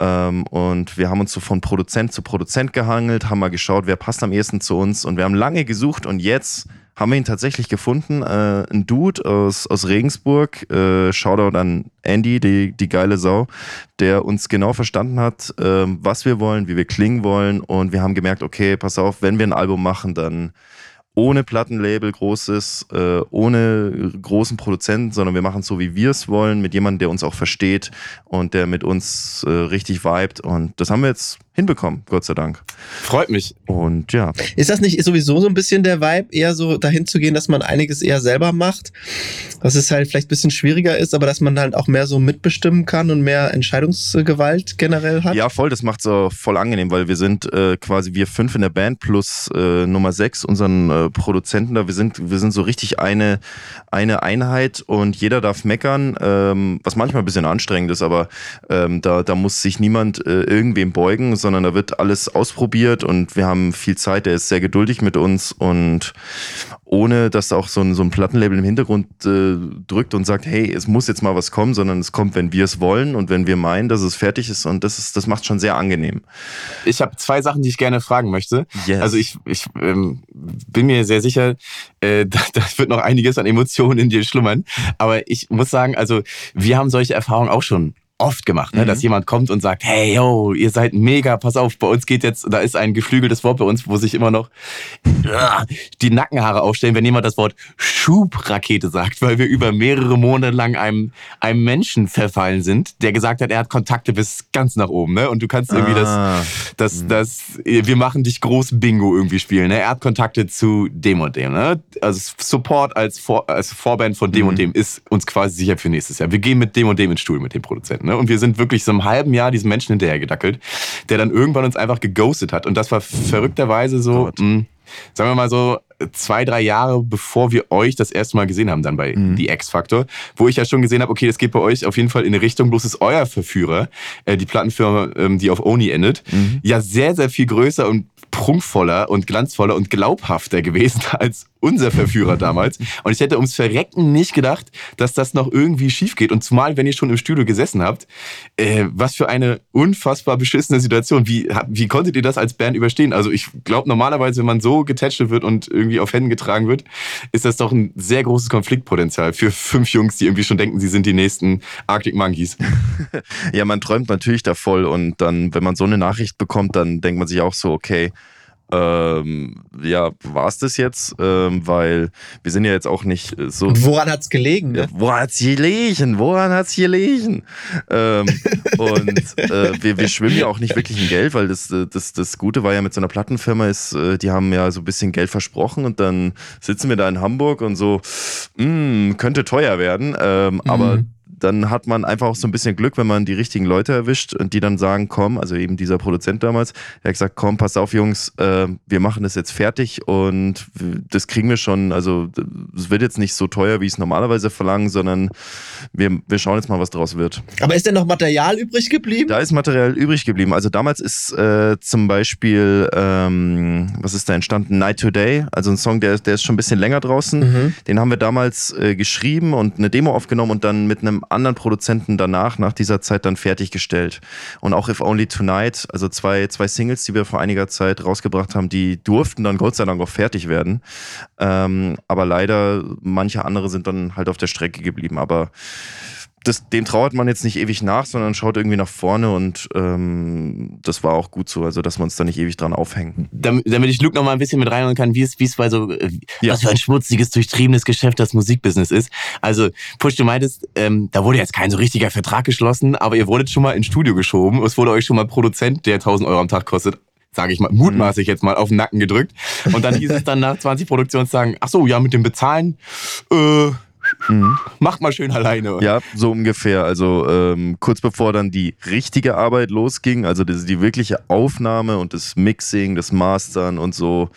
Ähm, und wir haben uns so von Produzent zu Produzent gehangelt, haben mal geschaut, wer passt am ehesten zu uns. Und wir haben lange gesucht und jetzt haben wir ihn tatsächlich gefunden, äh, ein Dude aus, aus Regensburg, äh, Shoutout an Andy, die, die geile Sau, der uns genau verstanden hat, ähm, was wir wollen, wie wir klingen wollen. Und wir haben gemerkt, okay, pass auf, wenn wir ein Album machen, dann ohne Plattenlabel großes, äh, ohne großen Produzenten, sondern wir machen es so, wie wir es wollen, mit jemandem, der uns auch versteht und der mit uns äh, richtig vibet. Und das haben wir jetzt hinbekommen, Gott sei Dank. Freut mich. Und ja, Ist das nicht sowieso so ein bisschen der Vibe, eher so dahin zu gehen, dass man einiges eher selber macht? Dass es halt vielleicht ein bisschen schwieriger ist, aber dass man halt auch mehr so mitbestimmen kann und mehr Entscheidungsgewalt generell hat? ja, voll, das macht's auch voll angenehm, weil wir sind äh, quasi wir fünf in der Band plus äh, Nummer sechs, unseren äh, Produzenten da. Wir sind, wir sind so richtig eine, eine Einheit und jeder darf meckern, ähm, was manchmal ein bisschen anstrengend ist, aber ähm, da, da muss sich niemand äh, irgendwem beugen, sondern da wird alles ausprobiert und wir haben viel Zeit, der ist sehr geduldig mit uns und ohne dass auch so ein, so ein Plattenlabel im Hintergrund äh, drückt und sagt, hey, es muss jetzt mal was kommen, sondern es kommt, wenn wir es wollen und wenn wir meinen, dass es fertig ist und das ist, das macht schon sehr angenehm. Ich habe zwei Sachen, die ich gerne fragen möchte. Yes. Also ich, ich ähm, bin mir sehr sicher, äh, da, da wird noch einiges an Emotionen in dir schlummern. Aber ich muss sagen, also wir haben solche Erfahrungen auch schon oft gemacht, ne? Mhm. dass jemand kommt und sagt, hey, yo, ihr seid mega, pass auf, bei uns geht jetzt, da ist ein geflügeltes Wort bei uns, wo sich immer noch ja, die Nackenhaare aufstellen, wenn jemand das Wort Schubrakete sagt, weil wir über mehrere Monate lang einem, einem Menschen verfallen sind, der gesagt hat, er hat Kontakte bis ganz nach oben, ne? Und du kannst irgendwie das, Ah. das, das, wir machen dich groß Bingo irgendwie spielen. Ne? Er hat Kontakte zu dem und dem. Ne? Also Support als, Vor, als Vorband von dem Mhm. und dem ist uns quasi sicher für nächstes Jahr. Wir gehen mit dem und dem ins Stuhl mit dem Produzenten. Ne? Und wir sind wirklich so einem halben Jahr diesem Menschen hinterher gedackelt, der dann irgendwann uns einfach geghostet hat. Und das war verrückterweise so, mh, sagen wir mal so, zwei, drei Jahre bevor wir euch das erste Mal gesehen haben, dann bei Mhm. The X-Factor, wo ich ja schon gesehen habe, okay, das geht bei euch auf jeden Fall in eine Richtung, bloß ist euer Verführer, äh, die Plattenfirma, ähm, die auf Oni endet, Mhm. ja sehr, sehr viel größer und prunkvoller und glanzvoller und glaubhafter gewesen als unser Verführer damals. Und ich hätte ums Verrecken nicht gedacht, dass das noch irgendwie schief geht. Und zumal, wenn ihr schon im Studio gesessen habt, äh, was für eine unfassbar beschissene Situation. Wie, wie konntet ihr das als Band überstehen? Also ich glaube, normalerweise, wenn man so getätschelt wird und irgendwie auf Händen getragen wird, ist das doch ein sehr großes Konfliktpotenzial für fünf Jungs, die irgendwie schon denken, sie sind die nächsten Arctic Monkeys. Ja, man träumt natürlich da voll und dann, wenn man so eine Nachricht bekommt, dann denkt man sich auch so, okay, ähm, ja, war es das jetzt? Ähm, weil wir sind ja jetzt auch nicht äh, so. Und woran hat's gelegen? Ne? Ja, woran hat's gelegen? Woran hat's gelegen? ähm, und äh, wir, wir schwimmen ja auch nicht wirklich in Geld, weil das, äh, das, das Gute war ja mit so einer Plattenfirma ist, äh, die haben ja so ein bisschen Geld versprochen und dann sitzen wir da in Hamburg und so, mh, könnte teuer werden, ähm, aber Mhm. Dann hat man einfach auch so ein bisschen Glück, wenn man die richtigen Leute erwischt und die dann sagen, komm, also eben dieser Produzent damals, der hat gesagt, komm, pass auf, Jungs, äh, wir machen das jetzt fertig und das kriegen wir schon. Also es wird jetzt nicht so teuer, wie es normalerweise verlangen, sondern wir, wir schauen jetzt mal, was draus wird. Aber ist denn noch Material übrig geblieben? Da ist Material übrig geblieben. Also damals ist äh, zum Beispiel, ähm, was ist da entstanden? Night Today, also ein Song, der, der ist schon ein bisschen länger draußen. Mhm. Den haben wir damals äh, geschrieben und eine Demo aufgenommen und dann mit einem anderen Produzenten danach, nach dieser Zeit dann fertiggestellt. Und auch If Only Tonight, also zwei, zwei Singles, die wir vor einiger Zeit rausgebracht haben, die durften dann Gott sei Dank auch fertig werden. Ähm, aber leider, manche andere sind dann halt auf der Strecke geblieben. Aber das, dem trauert man jetzt nicht ewig nach, sondern schaut irgendwie nach vorne und ähm, das war auch gut so, also dass wir uns da nicht ewig dran aufhängen. damit, damit ich Luke noch mal ein bisschen mit reinholen kann, wie es, wie es bei so, äh, Ja. was für ein schmutziges, durchtriebenes Geschäft das Musikbusiness ist. Also, Push, du meintest, ähm, da wurde jetzt kein so richtiger Vertrag geschlossen, aber ihr wurdet schon mal ins Studio geschoben. Es wurde euch schon mal Produzent, der 1000 Euro am Tag kostet, sage ich mal, mutmaßlich jetzt mal auf den Nacken gedrückt. Und dann hieß es dann nach 20 Produktionstagen, ach so, ja, mit dem Bezahlen, äh, macht mal schön alleine. Ja, so ungefähr. Also ähm, kurz bevor dann die richtige Arbeit losging, also das, die wirkliche Aufnahme und das Mixing, das Mastern und so,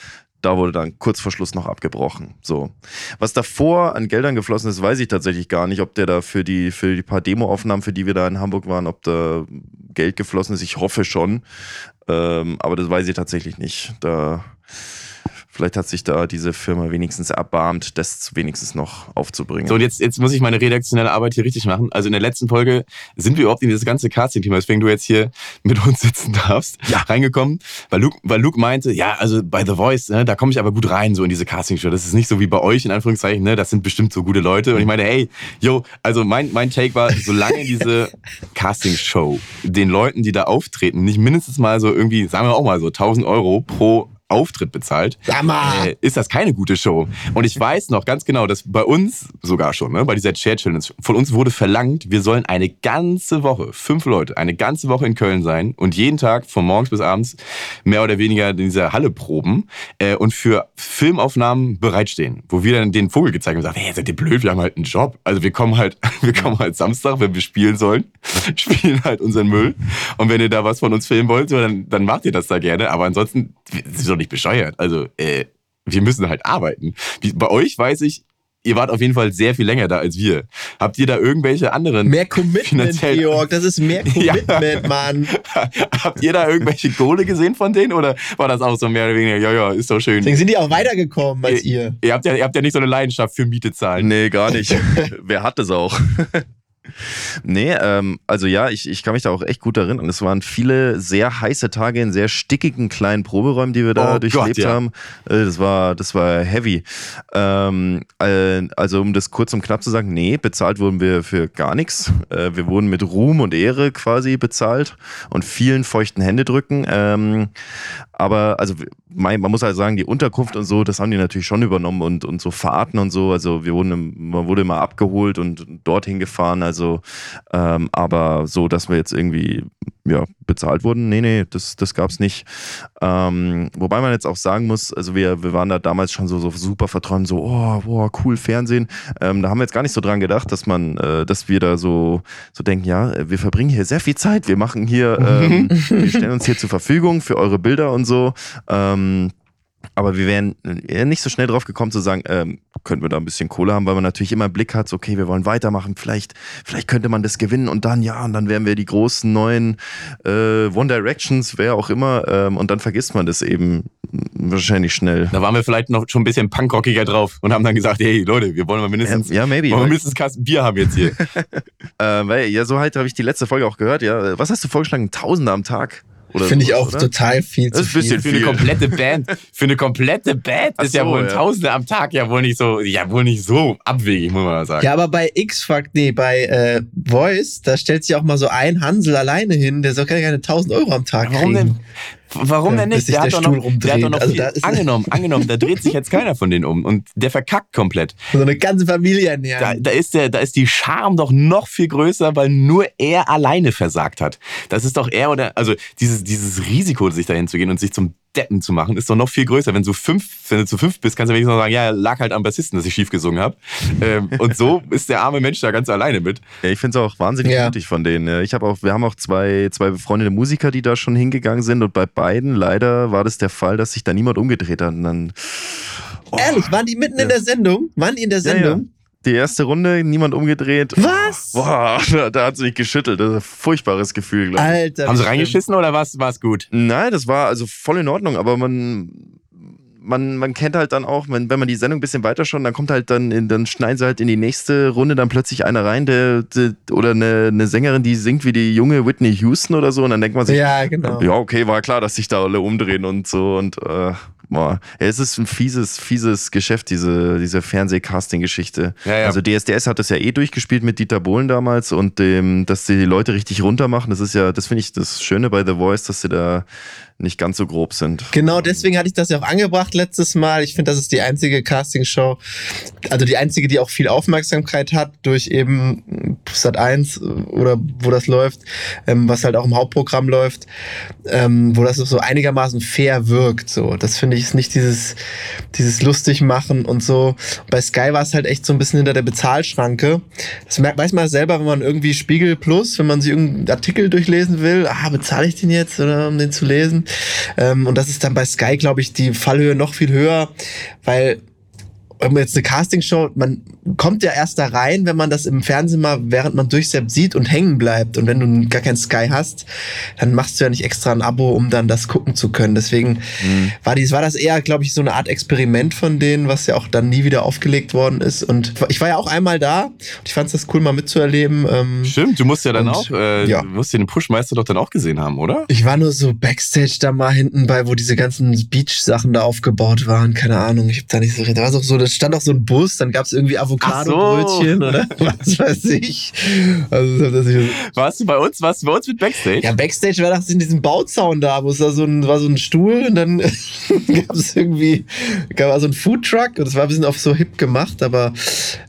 da wurde dann kurz vor Schluss noch abgebrochen. So. Was davor an Geldern geflossen ist, weiß ich tatsächlich gar nicht, ob der da für die, für die paar Demoaufnahmen, für die wir da in Hamburg waren, ob da Geld geflossen ist. Ich hoffe schon. Ähm, aber das weiß ich tatsächlich nicht. Da. Vielleicht hat sich da diese Firma wenigstens erbarmt, das wenigstens noch aufzubringen. So, und jetzt, jetzt muss ich meine redaktionelle Arbeit hier richtig machen. Also in der letzten Folge sind wir überhaupt in dieses ganze Casting-Thema, weswegen du jetzt hier mit uns sitzen darfst, ja. reingekommen, weil Luke, weil Luke meinte, ja, also bei The Voice, ne, da komme ich aber gut rein, so in diese Casting-Show. Das ist nicht so wie bei euch, in Anführungszeichen, ne, das sind bestimmt so gute Leute. Und ich meine, hey, yo, also mein, mein Take war, solange diese Casting-Show den Leuten, die da auftreten, nicht mindestens mal so irgendwie, sagen wir auch mal so 1000 Euro pro Auftritt bezahlt, äh, ist das keine gute Show. Und ich weiß noch ganz genau, dass bei uns sogar schon, ne, bei dieser Chair Challenge, von uns wurde verlangt, wir sollen eine ganze Woche, fünf Leute, eine ganze Woche in Köln sein und jeden Tag von morgens bis abends mehr oder weniger in dieser Halle proben äh, und für Filmaufnahmen bereitstehen, wo wir dann den Vogel gezeigt haben und gesagt, hey, seid ihr blöd, wir haben halt einen Job. Also wir kommen halt, wir kommen halt Samstag, wenn wir spielen sollen, spielen halt unseren Müll. Und wenn ihr da was von uns filmen wollt, dann, dann macht ihr das da gerne. Aber ansonsten, das ist doch nicht bescheuert. Also, äh, wir müssen halt arbeiten. Wie, bei euch weiß ich, ihr wart auf jeden Fall sehr viel länger da als wir. Habt ihr da irgendwelche anderen? Mehr Commitment, Georg. Das ist mehr Ja. Commitment, Mann. Habt ihr da irgendwelche Kohle gesehen von denen? Oder war das auch so mehr oder weniger, ja, ja, ist doch schön. Deswegen sind die auch weitergekommen als ihr. Ihr habt, ja, ihr habt ja nicht so eine Leidenschaft für Miete zahlen. Nee, gar nicht. Wer hat das auch? Nee, ähm, also ja, ich, ich kann mich da auch echt gut erinnern. Es waren viele sehr heiße Tage in sehr stickigen kleinen Proberäumen, die wir da Oh durchlebt Gott, ja. haben. Äh, Das war, das war heavy. Ähm, äh, also um das kurz und knapp zu sagen, nee, bezahlt wurden wir für gar nichts. Äh, wir wurden mit Ruhm und Ehre quasi bezahlt und vielen feuchten Händedrücken. Ähm, aber also man muss halt sagen, die Unterkunft und so, das haben die natürlich schon übernommen und, und so Fahrten und so. Also wir wurden, man wurde immer abgeholt und dorthin gefahren. Also, ähm, aber so, dass wir jetzt irgendwie ja, bezahlt wurden, nee, nee, das, das gab's nicht. Ähm, wobei man jetzt auch sagen muss, also wir, wir waren da damals schon so, so super verträumt, so, oh, boah, cool, Fernsehen. Ähm, da haben wir jetzt gar nicht so dran gedacht, dass man, äh, dass wir da so, so denken, ja, wir verbringen hier sehr viel Zeit, wir machen hier, ähm, wir stellen uns hier zur Verfügung für eure Bilder und so. Ähm, aber wir wären eher nicht so schnell drauf gekommen zu sagen, ähm, könnten wir da ein bisschen Kohle haben, weil man natürlich immer im Blick hat, so, okay, wir wollen weitermachen, vielleicht, vielleicht könnte man das gewinnen und dann, ja, und dann wären wir die großen neuen äh, One Directions, wer auch immer, ähm, und dann vergisst man das eben wahrscheinlich schnell. Da waren wir vielleicht noch schon ein bisschen punkrockiger drauf und haben dann gesagt, hey Leute, wir wollen mal mindestens, Ja, maybe. wollen wir mindestens Kasten Bier haben jetzt hier. äh, weil, ja, so halt habe ich die letzte Folge auch gehört, ja. Was hast du vorgeschlagen? Tausende am Tag? Oder Finde ich auch oder? total viel Das zu ist ein bisschen viel. Für eine komplette Band, für eine komplette Band Ach ist ja so, wohl ja. Tausende am Tag ja wohl nicht so, ja wohl nicht so abwegig, muss man mal sagen. Ja, aber bei X-Fact, nee, bei äh, Voice, da stellt sich auch mal so ein Hansel alleine hin, der soll keine 1000 Euro am Tag Warum kriegen. denn? Warum denn nicht? Der der hat, doch Stuhl noch, der hat doch noch. Also viel, da angenommen, angenommen, da dreht sich jetzt keiner von denen um und der verkackt komplett. So eine ganze Familie Da, ernähren. da, ist der, da ist die Scham doch noch viel größer, weil nur er alleine versagt hat. Das ist doch er oder, also dieses, dieses Risiko, sich dahin zu gehen und sich zum Deppen zu machen, ist doch noch viel größer. Wenn du fünf, wenn du zu fünf bist, kannst du wenigstens noch sagen, ja, lag halt am Bassisten, dass ich schief gesungen habe. Ähm, und so ist der arme Mensch da ganz alleine mit. Ja, ich finde es auch wahnsinnig Ja. mutig von denen. Ich habe auch, wir haben auch zwei, zwei befreundete Musiker, die da schon hingegangen sind und bei beiden leider war das der Fall, dass sich da niemand umgedreht hat. Und dann, oh, Ehrlich, waren die mitten in Ja. der Sendung? Waren die in der Ja, ja. Sendung? Die erste Runde, niemand umgedreht. Was? Boah, da, da hat sich geschüttelt. Das ist ein furchtbares Gefühl, glaube ich. Alter. Haben sie reingeschissen oder war es gut? Nein, das war also voll in Ordnung, aber man, man, man kennt halt dann auch, wenn, wenn man die Sendung ein bisschen weiter schaut, dann kommt halt dann, in, dann schneiden sie halt in die nächste Runde dann plötzlich einer rein, der, der oder eine, eine Sängerin, die singt wie die junge Whitney Houston oder so und dann denkt man sich, Ja, genau. ja, okay, war klar, dass sich da alle umdrehen und so und äh, boah. Es ist ein fieses, fieses Geschäft, diese, diese Fernseh-Casting-Geschichte. Ja, ja. Also DSDS hat das ja eh durchgespielt mit Dieter Bohlen damals und dem, dass sie die Leute richtig runter machen, das ist ja, das finde ich das Schöne bei The Voice, dass sie da nicht ganz so grob sind. Genau deswegen hatte ich das ja auch angebracht letztes Mal. Ich finde, das ist die einzige Castingshow, also die einzige, die auch viel Aufmerksamkeit hat durch eben Sat 1 oder wo das läuft, ähm, was halt auch im Hauptprogramm läuft, ähm, wo das so einigermaßen fair wirkt. So, das finde ich ist nicht dieses dieses lustig machen und so. Bei Sky war es halt echt so ein bisschen hinter der Bezahlschranke. Das merkt weiß man selber, wenn man irgendwie Spiegel Plus, wenn man sich irgendeinen Artikel durchlesen will, ah, bezahle ich den jetzt oder um den zu lesen? Ähm, und das ist dann bei Sky, glaube ich, die Fallhöhe noch viel höher, weil jetzt eine Castingshow, man kommt ja erst da rein, wenn man das im Fernsehen mal, während man durchsappt, sieht und hängen bleibt. Und wenn du gar kein Sky hast, dann machst du ja nicht extra ein Abo, um dann das gucken zu können. Deswegen war, dies, war das eher, glaube ich, so eine Art Experiment von denen, was ja auch dann nie wieder aufgelegt worden ist. Und ich war ja auch einmal da und ich fand es das cool, mal mitzuerleben. Ähm, Stimmt, du musst ja dann Und, auch, äh, ja. du musst den Pushmeister doch dann auch gesehen haben, oder? Ich war nur so Backstage da mal hinten bei, wo diese ganzen Beach-Sachen da aufgebaut waren. Keine Ahnung, ich hab da nicht so. Da war auch so, da stand auch so ein Bus, dann gab's irgendwie Avocado-Brötchen oder was weiß ich. Also das ist Warst du bei uns? Warst du bei uns mit Backstage? ja, Backstage war das in diesem Bauzaun da, wo es da so ein, war so ein Stuhl und dann gab es irgendwie, gab so ein Foodtruck und es war ein bisschen auf so hip gemacht, aber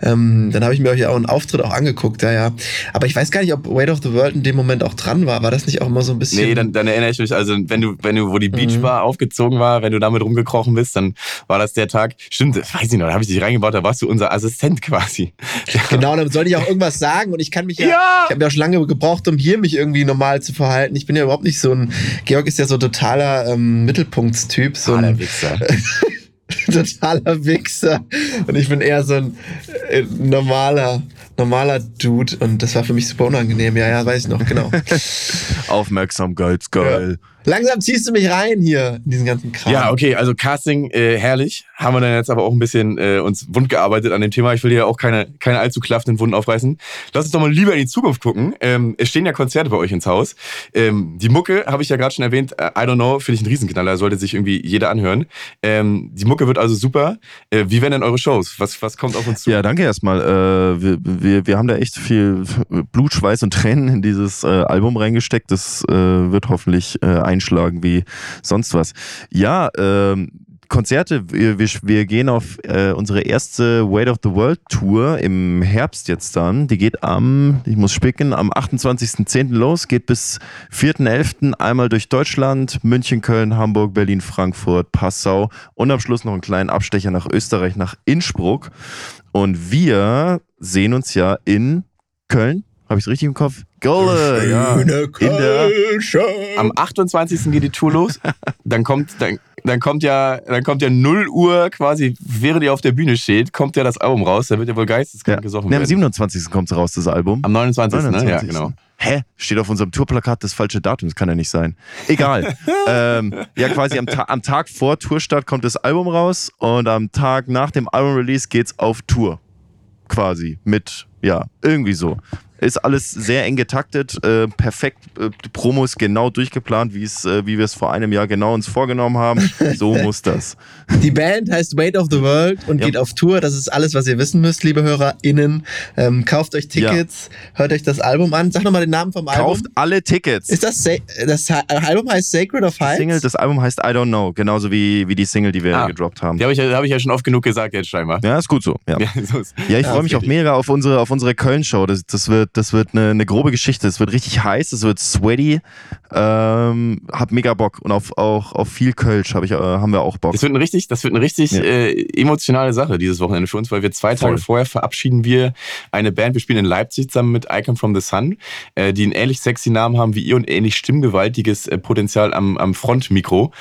ähm, dann habe ich mir euch ja auch einen Auftritt auch angeguckt, ja, ja. Aber ich weiß gar nicht, ob Weight of the World in dem Moment auch dran war. War das nicht auch immer so ein bisschen. Nee, dann, dann erinnere ich mich, also wenn du, wenn du, wo die Beachbar aufgezogen war, wenn du damit rumgekrochen bist, dann war das der Tag. Stimmt, weiß ich noch, da habe ich dich reingebaut, da warst du unser Assistent quasi. Genau, dann sollte ich auch irgendwas sagen und ich kann mich ja, Ja! ich habe ja auch schon lange gebraucht, um hier mich irgendwie normal zu verhalten. Ich bin ja überhaupt nicht so ein, Georg ist ja so totaler ähm, Mittelpunktstyp, so ein Wichser. totaler Wichser und ich bin eher so ein äh, normaler, normaler Dude und das war für mich super unangenehm. Ja, ja, weiß ich noch, genau. Aufmerksamkeitsgeil. Langsam ziehst du mich rein hier in diesen ganzen Kram. Ja, okay, also Casting, äh, herrlich. Haben wir dann jetzt aber auch ein bisschen äh, uns wund gearbeitet an dem Thema. Ich will hier auch keine, keine allzu klaffenden Wunden aufreißen. Lass uns doch mal lieber in die Zukunft gucken. Ähm, es stehen ja Konzerte bei euch ins Haus. Ähm, die Mucke, habe ich ja gerade schon erwähnt, äh, I don't know, finde ich ein Riesenknaller, sollte sich irgendwie jeder anhören. Ähm, die Mucke wird also super. Äh, wie werden denn eure Shows? Was, was kommt auf uns zu? Ja, danke erstmal. Äh, wir, wir, wir haben da echt viel Blut, Schweiß und Tränen in dieses äh, Album reingesteckt. Das äh, wird hoffentlich äh, einschlagen wie sonst was. Ja, ähm, Konzerte, wir, wir, wir gehen auf äh, unsere erste Weight of the World Tour im Herbst jetzt dann. Die geht am, ich muss spicken, am 28.10. los, geht bis 4.11. einmal durch Deutschland, München, Köln, Hamburg, Berlin, Frankfurt, Passau und am Schluss noch einen kleinen Abstecher nach Österreich, nach Innsbruck. Und wir sehen uns ja in Köln. Habe ich es richtig im Kopf? Golle, ja. In der, Am 28. geht die Tour los. Dann kommt, dann, dann kommt ja, dann kommt ja 0 Uhr quasi, während ihr auf der Bühne steht, kommt ja das Album raus. Da wird ja wohl geisteskrank ja. gesoffen Nee, am werden. 27. kommt es raus, das Album. Am 29. Ne? Ja, 29.. genau. Hä? Steht auf unserem Tourplakat das falsche Datum, das kann ja nicht sein. Egal. ähm, ja, quasi am, Ta am Tag vor Tourstart kommt das Album raus und am Tag nach dem Album-Release geht's auf Tour. Quasi. Mit, ja, irgendwie so. Ist alles sehr eng getaktet, äh, perfekt, äh, die Promo ist genau durchgeplant, wie es, äh, wie wir es vor einem Jahr genau uns vorgenommen haben. So muss das. Die Band heißt Weight of the World und Ja. geht auf Tour. Das ist alles, was ihr wissen müsst, liebe HörerInnen. Ähm, kauft euch Tickets, hört euch das Album an. Sag nochmal den Namen vom Album. Kauft alle Tickets. Ist das, Sa das Album heißt Sacred of Heights? Single, das Album heißt I Don't Know, genauso wie, wie die Single, die wir Ah. gedroppt haben. Die habe ich, ja- hab ich ja schon oft genug gesagt jetzt scheinbar. Ja, ist gut so. Ja, Ja, so ist- ja ich Ja, freue mich auch mega auf unsere, auf unsere Köln-Show. Das, das wird, das wird eine, eine grobe Geschichte. Es wird richtig heiß, es wird sweaty. Ähm, hab mega Bock. Und auf, auch auf viel Kölsch hab ich, äh, haben wir auch Bock. Das wird eine richtig, das wird eine richtig Ja. äh, emotionale Sache dieses Wochenende für uns, weil wir zwei Tage Voll. vorher verabschieden wir eine Band. Wir spielen in Leipzig zusammen mit Icon from the Sun, äh, die einen ähnlich sexy Namen haben wie ihr und ähnlich stimmgewaltiges äh, Potenzial am, am Frontmikro.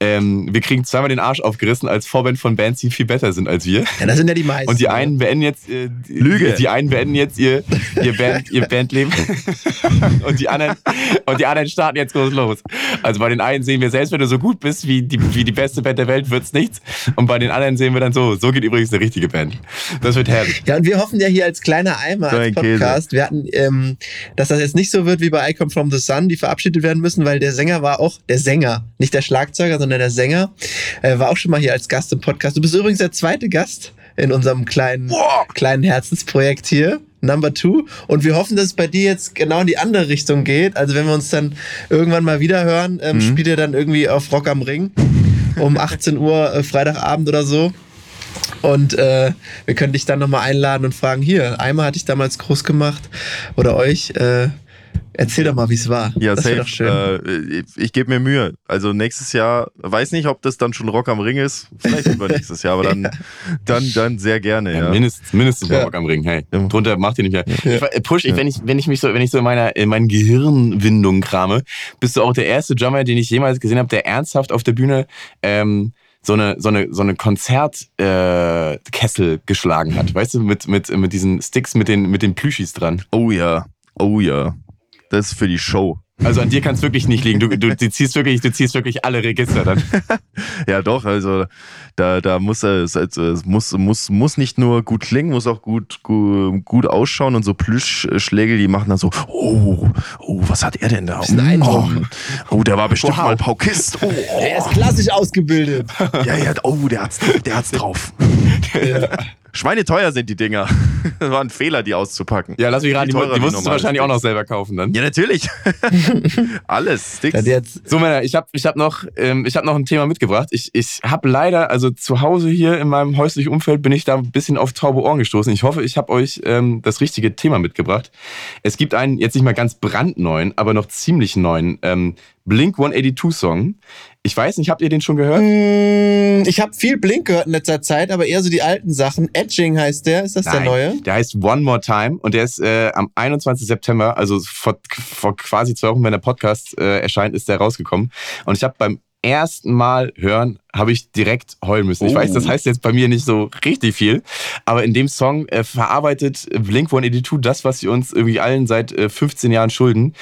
Ähm, wir kriegen zweimal den Arsch aufgerissen als Vorband von Bands, die viel besser sind als wir. Ja, das sind ja die meisten. Und die einen beenden jetzt äh, die- Lüge. Die einen beenden jetzt ihr, ihr, Ihr Bandleben und die anderen und die anderen starten jetzt groß los. Also bei den einen sehen wir, selbst wenn du so gut bist wie die, wie die beste Band der Welt, wird's nichts. Und bei den anderen sehen wir dann so, so geht übrigens eine richtige Band. Das wird herrlich. Ja, und wir hoffen ja hier als kleiner Eimer, So als Käse. Podcast, wir hatten, ähm, dass das jetzt nicht so wird wie bei I Come From The Sun, die verabschiedet werden müssen, weil der Sänger war auch, der Sänger, nicht der Schlagzeuger, sondern der Sänger, äh, war auch schon mal hier als Gast im Podcast. Du bist übrigens der zweite Gast in unserem kleinen, kleinen Herzensprojekt hier. Number two. Und wir hoffen, dass es bei dir jetzt genau in die andere Richtung geht. Also wenn wir uns dann irgendwann mal wieder hören, ähm, spielt ihr dann irgendwie auf Rock am Ring um 18 Uhr äh, Freitagabend oder so. Und äh, wir können dich dann nochmal einladen und fragen, hier, Eimer hatte ich damals groß gemacht oder euch. Äh, erzähl doch mal, wie es war. Ja, das safe. doch schön. Äh, ich ich gebe mir Mühe. Also nächstes Jahr, weiß nicht, ob das dann schon Rock am Ring ist. Vielleicht übernächstes Jahr, aber dann, dann, dann sehr gerne. Ja, Ja. mindestens, mindestens Ja. ja. Rock am Ring. Hey, Ja. drunter macht ihr nicht mehr. Ja. Ich, äh, Push, ich, wenn ich, wenn ich mich so, wenn ich so in meiner, in meinen Gehirnwindungen krame, bist du auch der erste Drummer, den ich jemals gesehen habe, der ernsthaft auf der Bühne ähm, so eine, so eine, so eine Konzertkessel äh, geschlagen hat. Weißt du, mit, mit, mit diesen Sticks, mit den, mit den Plüschis dran. Oh ja, oh ja. Das ist für die Show. Also an dir kann es wirklich nicht liegen. Du, du, du ziehst wirklich, du ziehst wirklich alle Register dann. Ja, doch, also da, da muss es, also, es muss, muss, muss nicht nur gut klingen, muss auch gut, gut, gut ausschauen und so Plüschschläge, die machen dann so, oh, oh, was hat er denn da? Bisschen Oh, oh, der war bestimmt Wow. mal Paukist. Oh, Er ist klassisch ausgebildet. ja, ja, oh, der hat's, der hat's drauf. Schweineteuer sind die Dinger. Das war ein Fehler, die auszupacken. Ja, lass mich raten, die, die wie musstest du wahrscheinlich auch noch selber kaufen dann. Ja, natürlich. Alles. Sticks. Jetzt, So Männer, ich habe ich hab noch, ähm, ich hab noch ein Thema mitgebracht. Ich, ich habe leider, also zu Hause hier in meinem häuslichen Umfeld bin ich da ein bisschen auf taube Ohren gestoßen. Ich hoffe, ich habe euch ähm, das richtige Thema mitgebracht. Es gibt einen, jetzt nicht mal ganz brandneuen, aber noch ziemlich neuen ähm, Blink 182 Song. Ich weiß nicht, habt ihr den schon gehört? Mm, ich habe viel Blink gehört in letzter Zeit, aber eher so die alten Sachen. Edging heißt der, ist das der Nein, neue? Der heißt One More Time und der ist äh, am 21. September, also vor, vor quasi zwei Wochen, wenn der Podcast äh, erscheint, ist der rausgekommen. Und ich habe beim ersten Mal hören, habe ich direkt heulen müssen. Ich Oh. weiß, das heißt jetzt bei mir nicht so richtig viel, aber in dem Song äh, verarbeitet Blink 182 das, was sie uns irgendwie allen seit äh, 15 Jahren schulden.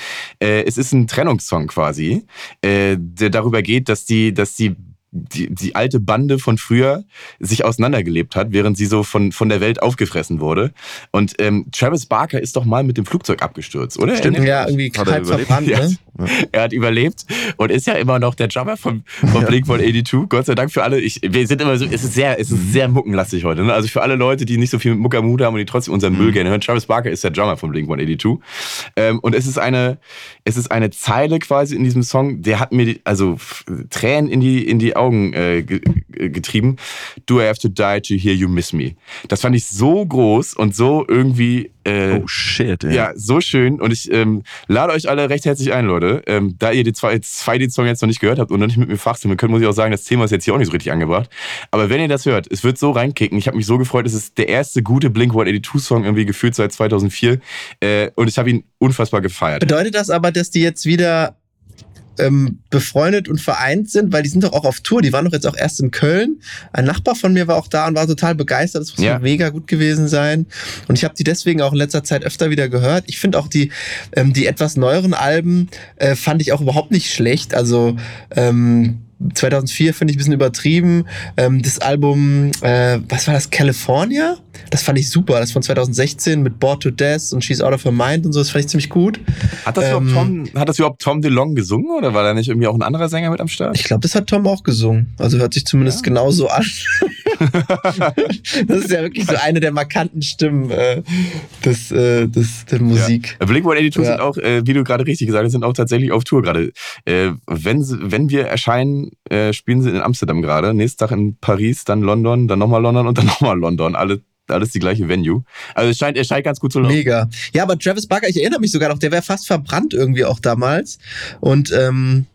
Äh, es ist ein Trennungssong quasi, äh, der darüber geht, dass die, dass die die, die alte Bande von früher sich auseinandergelebt hat, während sie so von, von der Welt aufgefressen wurde. Und ähm, Travis Barker ist doch mal mit dem Flugzeug abgestürzt, oder? Stimmt, ja, irgendwie er halb verbrannt, Ja. Er hat überlebt und ist ja immer noch der Drummer von, von Blink 182. Gott sei Dank für alle. Ich, wir sind immer so, es ist sehr, es ist sehr muckenlastig heute. Ne? Also für alle Leute, die nicht so viel mit Mucke am Hut haben und die trotzdem unseren Müll gerne hören. Travis Barker ist der Drummer von Blink 182. Ähm, und es ist eine, es ist eine Zeile quasi in diesem Song, der hat mir die, also Tränen in die, in die Augen äh, ge, ge- getrieben. Do I have to die to hear you miss me? Das fand ich so groß und so irgendwie äh, Oh shit, ey. ja, so schön. Und ich ähm, lade euch alle recht herzlich ein, Leute. Ähm, da ihr die zwei, zwei den Song jetzt noch nicht gehört habt und noch nicht mit mir fachsinnen könnt, muss ich auch sagen, das Thema ist jetzt hier auch nicht so richtig angebracht. Aber wenn ihr das hört, es wird so reinkicken. Ich habe mich so gefreut. Es ist der erste gute Blink 182 Song irgendwie gefühlt seit 2004. Äh, und ich habe ihn unfassbar gefeiert. Bedeutet das aber, dass die jetzt wieder ähm, befreundet und vereint sind? Weil die sind doch auch auf Tour. Die waren doch jetzt auch erst in Köln. Ein Nachbar von mir war auch da und war total begeistert. Das muss Ja. mega gut gewesen sein. Und ich habe die deswegen auch in letzter Zeit öfter wieder gehört. Ich finde auch die, ähm, die etwas neueren Alben äh, fand ich auch überhaupt nicht schlecht. Also ähm, 2004 finde ich ein bisschen übertrieben. Ähm, das Album, äh, was war das, California? Das fand ich super. Das von 2016 mit Bored to Death und She's Out of Her Mind und so. Das fand ich ziemlich gut. Hat das, Ähm, überhaupt Tom, hat das überhaupt Tom DeLong gesungen oder war da nicht irgendwie auch ein anderer Sänger mit am Start? Ich glaube, das hat Tom auch gesungen. Also hört sich zumindest genauso an. das ist ja wirklich so eine der markanten Stimmen äh, des, äh, des, der Musik. Ja. Blink 182 Ja. sind auch, äh, wie du gerade richtig gesagt hast, sind auch tatsächlich auf Tour gerade. Äh, wenn, wenn wir erscheinen, äh, spielen sie in Amsterdam gerade. Nächsten Tag in Paris, dann London, dann nochmal London und dann nochmal London. Alle, alles die gleiche Venue. Also es scheint, es scheint ganz gut zu laufen. Mega. Ja, aber Travis Barker, ich erinnere mich sogar noch, der wäre fast verbrannt irgendwie auch damals. Und ähm,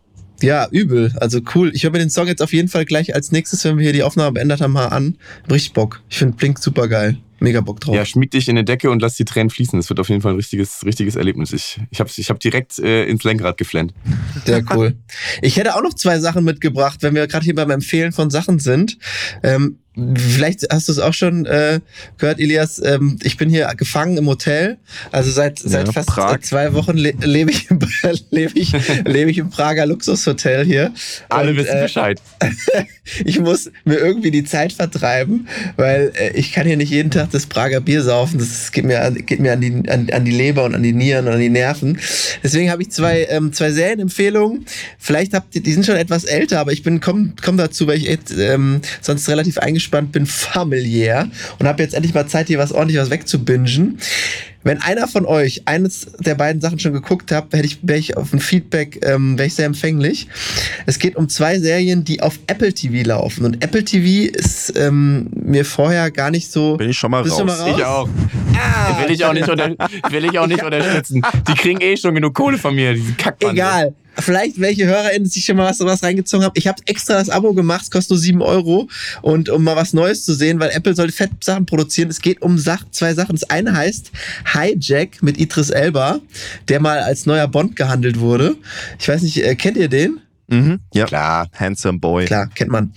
ja, übel. Also cool. Ich höre mir den Song jetzt auf jeden Fall gleich als nächstes, wenn wir hier die Aufnahme beendet haben, mal an. Richtig Bock. Ich finde Blink super geil. Mega Bock drauf. Ja, schmieg dich in eine Decke und lass die Tränen fließen. Das wird auf jeden Fall ein richtiges, richtiges Erlebnis. Ich, ich habe ich hab direkt äh, ins Lenkrad geflennt. Sehr cool. Ich hätte auch noch zwei Sachen mitgebracht, wenn wir gerade hier beim Empfehlen von Sachen sind. Ähm, vielleicht hast du es auch schon äh, gehört, Elias. Ähm, ich bin hier gefangen im Hotel. Also seit, seit Ja, fast Prag. zwei Wochen le lebe ich, im- lebe ich, lebe ich im Prager Luxushotel hier. Alle Und, wissen äh, Bescheid. ich muss mir irgendwie die Zeit vertreiben, weil äh, ich kann hier nicht jeden Tag das Prager Bier saufen. Das geht mir, an, geht mir an, die, an, an die Leber und an die Nieren und an die Nerven. Deswegen habe ich zwei, ähm, zwei Serienempfehlungen. Vielleicht habt ihr, die sind schon etwas älter, aber ich bin komm, komm dazu, weil ich ähm, sonst relativ eingespannt bin, familiär und habe jetzt endlich mal Zeit, hier was ordentlich was wegzubingen. Wenn einer von euch eines der beiden Sachen schon geguckt hat, hätte ich, wäre ich auf ein Feedback, ähm, wäre ich sehr empfänglich. Es geht um zwei Serien, die auf Apple TV laufen. Und Apple TV ist ähm, mir vorher gar nicht so. Bin ich schon mal Bist raus. du mal raus? Ich auch. Ah, will ich auch nicht, unter, will ich auch nicht unterstützen. Die kriegen eh schon genug Kohle von mir, diese Kackbande. Egal. Vielleicht welche HörerInnen sich schon mal was, was reingezogen haben. Ich habe extra das Abo gemacht, kostet nur 7 Euro. Und um mal was Neues zu sehen, weil Apple soll fett Sachen produzieren. Es geht um Sach zwei Sachen. Das eine heißt Hijack mit Idris Elba, der mal als neuer Bond gehandelt wurde. Ich weiß nicht, äh, kennt ihr den? Mhm. Ja. Klar. Handsome Boy. Klar, kennt man.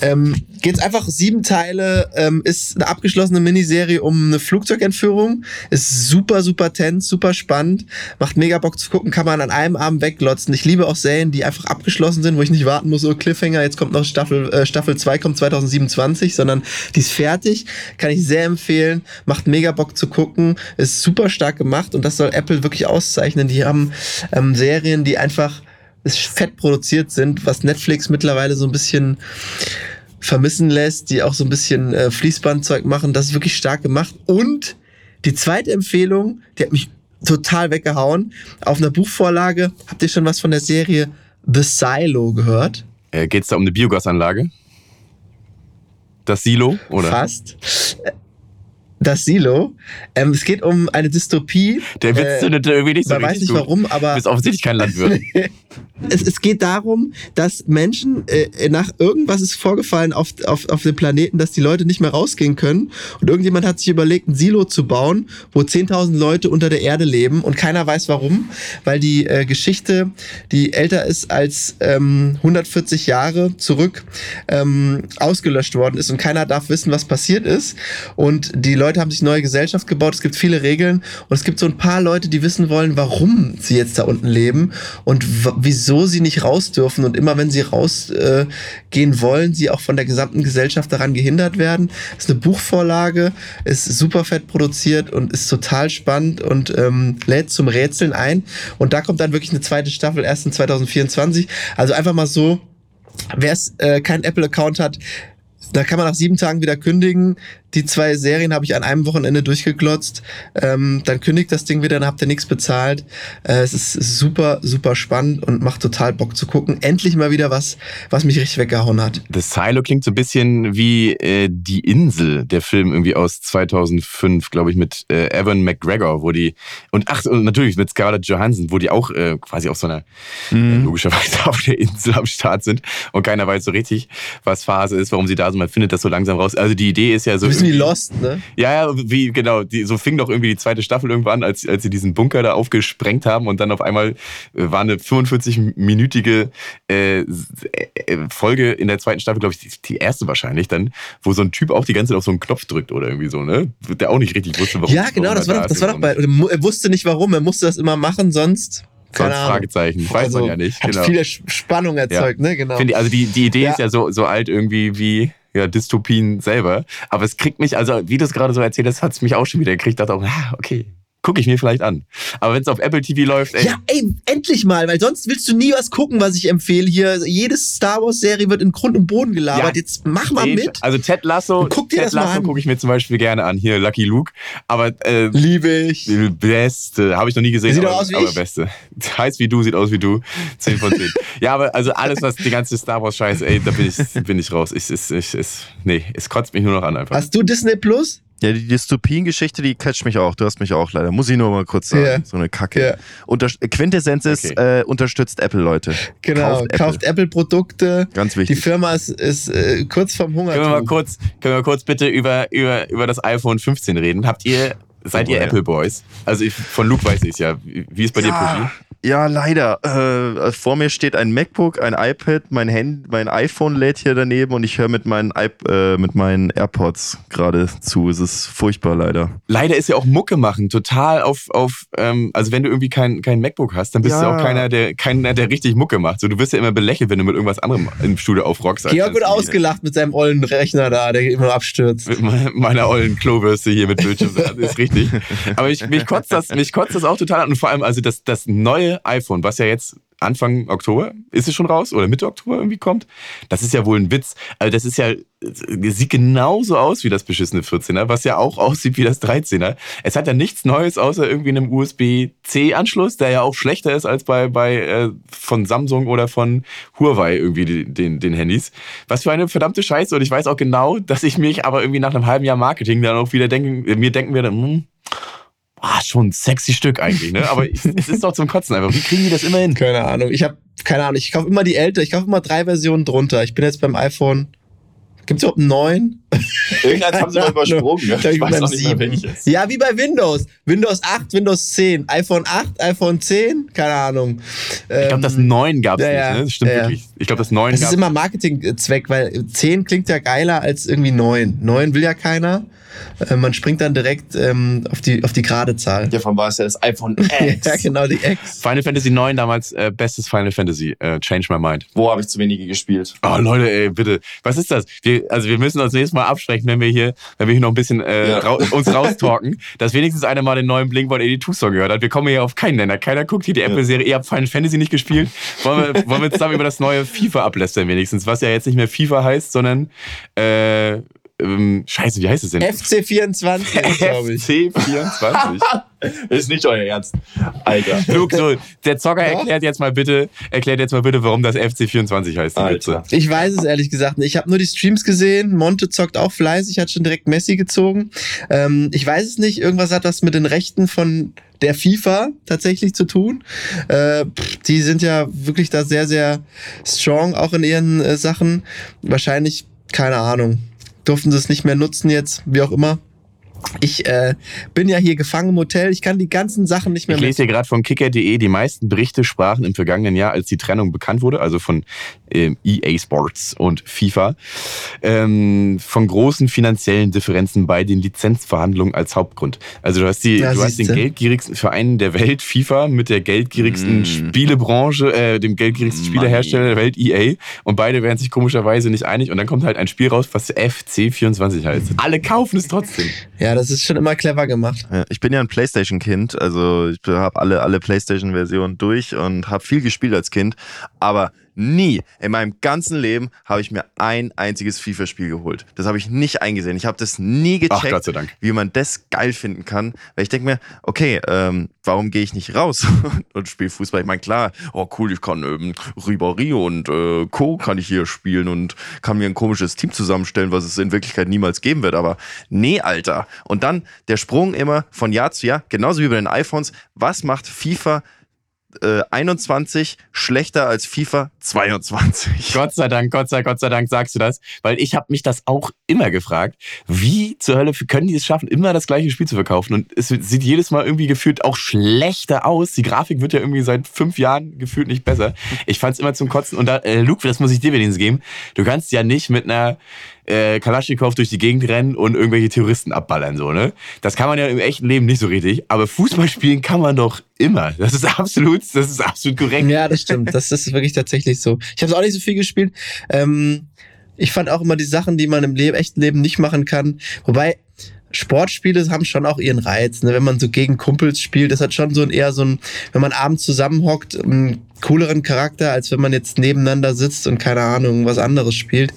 Ähm, geht's einfach sieben Teile, ähm, ist eine abgeschlossene Miniserie um eine Flugzeugentführung. Ist super, super tense, super spannend. Macht mega Bock zu gucken, kann man an einem Abend weglotzen. Ich liebe auch Serien, die einfach abgeschlossen sind, wo ich nicht warten muss, so Cliffhanger, jetzt kommt noch Staffel, äh, Staffel 2, kommt 2027, sondern die ist fertig. Kann ich sehr empfehlen. Macht mega Bock zu gucken. Ist super stark gemacht und das soll Apple wirklich auszeichnen. Die haben ähm, Serien, die einfach fett produziert sind, was Netflix mittlerweile so ein bisschen vermissen lässt, die auch so ein bisschen äh, Fließbandzeug machen. Das ist wirklich stark gemacht. Und die zweite Empfehlung, die hat mich total weggehauen. Auf einer Buchvorlage, habt ihr schon was von der Serie The Silo gehört? Äh, geht's da um eine Biogasanlage? Das Silo? Oder? Fast. Äh, Das Silo. Ähm, es geht um eine Dystopie. Der Witz Äh, zündete irgendwie nicht so Man weiß nicht gut. warum, aber Du bist offensichtlich kein Landwirt. es, es geht darum, dass Menschen äh, nach irgendwas ist vorgefallen auf, auf, auf dem Planeten, dass die Leute nicht mehr rausgehen können. Und irgendjemand hat sich überlegt, ein Silo zu bauen, wo 10.000 Leute unter der Erde leben und keiner weiß warum, weil die äh, Geschichte, die älter ist als ähm, 140 Jahre zurück, ähm, ausgelöscht worden ist und keiner darf wissen, was passiert ist. Und die Leute haben sich neue Gesellschaft gebaut. Es gibt viele Regeln und es gibt so ein paar Leute, die wissen wollen, warum sie jetzt da unten leben und wieso sie nicht raus dürfen. Und immer wenn sie rausgehen äh, wollen, sie auch von der gesamten Gesellschaft daran gehindert werden. ist eine Buchvorlage, ist super fett produziert und ist total spannend und ähm, lädt zum Rätseln ein. Und da kommt dann wirklich eine zweite Staffel erst in 2024. Also einfach mal so, wer äh, keinen Apple-Account hat, da kann man nach sieben Tagen wieder kündigen. Die zwei Serien habe ich an einem Wochenende durchgeglotzt. Ähm, dann kündigt das Ding wieder, dann habt ihr nichts bezahlt. Äh, es ist super, super spannend und macht total Bock zu gucken. Endlich mal wieder was, was mich richtig weggehauen hat. Das Silo klingt so ein bisschen wie äh, Die Insel, der Film irgendwie aus 2005, glaube ich, mit äh, Evan McGregor, wo die, und ach, und natürlich mit Scarlett Johansson, wo die auch äh, quasi auf so einer, äh, logischerweise auf der Insel am Start sind und keiner weiß so richtig, was Phase ist, warum sie da sind. Man findet das so langsam raus. Also die Idee ist ja so. Bisschen wie Lost, ne? Ja, ja, wie, genau. Die, so fing doch irgendwie die zweite Staffel irgendwann, als, als sie diesen Bunker da aufgesprengt haben und dann auf einmal äh, war eine 45-minütige äh, äh, Folge in der zweiten Staffel, glaube ich, die, die erste wahrscheinlich dann, wo so ein Typ auch die ganze Zeit auf so einen Knopf drückt oder irgendwie so, ne? Der auch nicht richtig wusste, warum. Ja, genau, das war da doch, das ist war doch bei, er wusste nicht warum, er musste das immer machen, sonst Keine Ahnung. Fragezeichen. Weiß also, man ja nicht. Hat Genau. viele Spannung erzeugt, ne? Genau. Ich, also die, die Idee Ja. ist ja so, so alt irgendwie wie ja, Dystopien selber. Aber es kriegt mich, also wie du es gerade so erzählt hast, hat es mich auch schon wieder gekriegt. Dachte auch, ah, okay, gucke ich mir vielleicht an. Aber wenn es auf Apple TV läuft, ey, Ja, ey, endlich mal, weil sonst willst du nie was gucken, was ich empfehle. Hier, jede Star Wars Serie wird in Grund und Boden gelabert. Ja, Jetzt mach mal den- mit. Also Ted Lasso, guck dir Ted das Lasso gucke ich mir zum Beispiel gerne an. Hier Lucky Luke. Aber äh, Liebe ich. beste, habe ich noch nie gesehen. Sieht aber, aus wie aber ich. beste. Heißt wie du, sieht aus wie du. 10 von 10. ja, aber also alles, was die ganze Star Wars Scheiße, ey, da bin ich, bin ich raus. Ich, ich, ich, ich, nee, es kotzt mich nur noch an einfach. Hast du Disney Plus? Ja, die Dystopien-Geschichte, die catcht mich auch. Du hast mich auch leider. Muss ich nur mal kurz sagen. Ja. So eine Kacke. Ja. Unter Quintessenz ist, Okay. äh, unterstützt Apple, Leute. Genau, Kauft kauft, Apple. Ganz Die wichtig. Firma ist, ist äh, kurz vorm Hunger. Können wir mal kurz, können wir kurz bitte über, über, über das iPhone 15 reden? Habt ihr, seid Oh, ihr ja. Apple Boys? Also ich, von Luke weiß ich es ja. Wie ist bei dir, Puschi? Ja, leider. Äh, vor mir steht ein MacBook, ein iPad, mein Hand, mein iPhone lädt hier daneben und ich höre mit meinen iP äh, mit meinen AirPods gerade zu. Es ist furchtbar leider. Leider ist ja auch Mucke machen total auf, auf ähm, also wenn du irgendwie kein, kein MacBook hast, dann bist du Ja. auch keiner der, keiner, der richtig Mucke macht. So, du wirst ja immer belächelt, wenn du mit irgendwas anderem im Studio aufrockst. Georg wird ausgelacht mit seinem ollen Rechner da, der immer abstürzt. Mit me- meiner ollen Klobürste hier mit Bildschirm. Das ist richtig. Aber ich, mich, kotzt das, mich kotzt das auch total an. Und vor allem, also das, das neue iPhone, was ja jetzt Anfang Oktober, ist es schon raus? Oder Mitte Oktober irgendwie kommt? Das ist ja wohl ein Witz. Also das ist ja, sieht genauso aus wie das beschissene 14er, was ja auch aussieht wie das 13er. Es hat ja nichts Neues außer irgendwie einem USB-C-Anschluss, der ja auch schlechter ist als bei, bei äh, von Samsung oder von Huawei irgendwie die, den, den Handys. Was für eine verdammte Scheiße. Und ich weiß auch genau, dass ich mich aber irgendwie nach einem halben Jahr Marketing dann auch wieder denken, mir denken werde, hm, ah, schon ein sexy Stück eigentlich, ne? Aber ich, es ist doch zum Kotzen einfach. Wie kriegen die das immer hin? Keine Ahnung. Ich habe keine Ahnung. Ich kaufe immer die ältere. Ich kaufe immer drei Versionen drunter. Ich bin jetzt beim iPhone. Gibt es überhaupt einen neuen? Irgendeins haben sie mal übersprungen. Ne? Ich ich bin beim sieben. Ja, wie bei Windows. Windows 8, Windows 10, iPhone 8, iPhone 10, keine Ahnung. Ich glaube, das 9 gab es ja, ja. nicht, ne? Das stimmt Ja, wirklich. Ich glaube, das 9 Das ist immer Marketingzweck, weil 10 klingt ja geiler als irgendwie 9. 9 will ja keiner. Äh, Man springt dann direkt ähm, auf, die, auf die gerade Zahl. Davon war es ja das iPhone X. Ja, genau, die X. Final Fantasy 9 damals äh, bestes Final Fantasy. Äh, Change My Mind. Wo habe ich zu wenige gespielt? Oh Leute, ey, bitte. Was ist das? Wir, also wir müssen uns nächstes Mal absprechen, wenn wir hier, wenn wir hier noch ein bisschen äh, Ja. rau uns raustalken, dass wenigstens einer mal den neuen Blink-182 Song gehört hat. Wir kommen hier auf keinen Nenner. Keiner guckt hier die Apple-Serie. Ihr habt Final Fantasy nicht gespielt. Wollen wir, wollen wir zusammen über das neue FIFA ablästern wenigstens, was ja jetzt nicht mehr FIFA heißt, sondern äh, ähm, Scheiße, wie heißt es denn? FC24, glaube ich. FC24. Ist nicht euer Ernst. Alter. Luke, so, der Zocker erklärt jetzt mal bitte, erklärt jetzt mal bitte, warum das FC24 heißt. die Witze. Ich weiß es ehrlich gesagt nicht. Ich habe nur die Streams gesehen. Monte zockt auch fleißig, hat schon direkt Messi gezogen. Ähm, ich weiß es nicht. Irgendwas hat das mit den Rechten von der FIFA tatsächlich zu tun. Äh, die sind ja wirklich da sehr, sehr strong auch in ihren äh, Sachen. Wahrscheinlich, keine Ahnung, durften sie es nicht mehr nutzen jetzt, wie auch immer. Ich äh, bin ja hier gefangen im Hotel. Ich kann die ganzen Sachen nicht mehr Ich lese hier gerade von kicker.de, die meisten Berichte sprachen im vergangenen Jahr, als die Trennung bekannt wurde, also von EA Sports und FIFA, ähm, von großen finanziellen Differenzen bei den Lizenzverhandlungen als Hauptgrund. Also du hast, die, Ja, du hast den geldgierigsten Verein der Welt, FIFA, mit der geldgierigsten Mm. Spielebranche, äh, dem geldgierigsten Money. Spielehersteller der Welt, EA, und beide wären sich komischerweise nicht einig und dann kommt halt ein Spiel raus, was FC24 heißt. Alle kaufen es trotzdem. Ja, das ist schon immer clever gemacht. Ja, ich bin ja ein PlayStation-Kind, also ich habe alle, alle PlayStation-Versionen durch und habe viel gespielt als Kind, aber nie in meinem ganzen Leben habe ich mir ein einziges FIFA-Spiel geholt. Das habe ich nicht eingesehen. Ich habe das nie Ach, gecheckt, Dank. wie man das geil finden kann, weil ich denke mir, okay, ähm, warum gehe ich nicht raus und spiele Fußball? Ich meine, klar, oh cool, ich kann ähm, Ribéry und äh, Co. kann ich hier spielen und kann mir ein komisches Team zusammenstellen, was es in Wirklichkeit niemals geben wird. Aber nee, Alter. Und dann der Sprung immer von Jahr zu Jahr, genauso wie bei den iPhones. Was macht FIFA äh, 21 schlechter als FIFA 22? Gott sei Dank, Gott sei, Gott sei Dank sagst du das, weil ich habe mich das auch immer gefragt, wie zur Hölle können die es schaffen, immer das gleiche Spiel zu verkaufen? Und es sieht jedes Mal irgendwie gefühlt auch schlechter aus. Die Grafik wird ja irgendwie seit fünf Jahren gefühlt nicht besser. Ich fand es immer zum Kotzen. Und da, äh, Luke, das muss ich dir wenigstens geben. Du kannst ja nicht mit einer äh, Kalaschnikow durch die Gegend rennen und irgendwelche Terroristen abballern, so, ne? Das kann man ja im echten Leben nicht so richtig. Aber Fußball spielen kann man doch immer. Das ist absolut, das ist absolut korrekt. Ja, das stimmt. Das ist wirklich tatsächlich so. Ich habe auch nicht so viel gespielt. Ähm, ich fand auch immer die Sachen, die man im Leben, echten Leben nicht machen kann. Wobei, Sportspiele haben schon auch ihren Reiz. Ne? Wenn man so gegen Kumpels spielt, das hat schon so ein eher so ein, wenn man abends zusammenhockt, einen cooleren Charakter, als wenn man jetzt nebeneinander sitzt und keine Ahnung, was anderes spielt.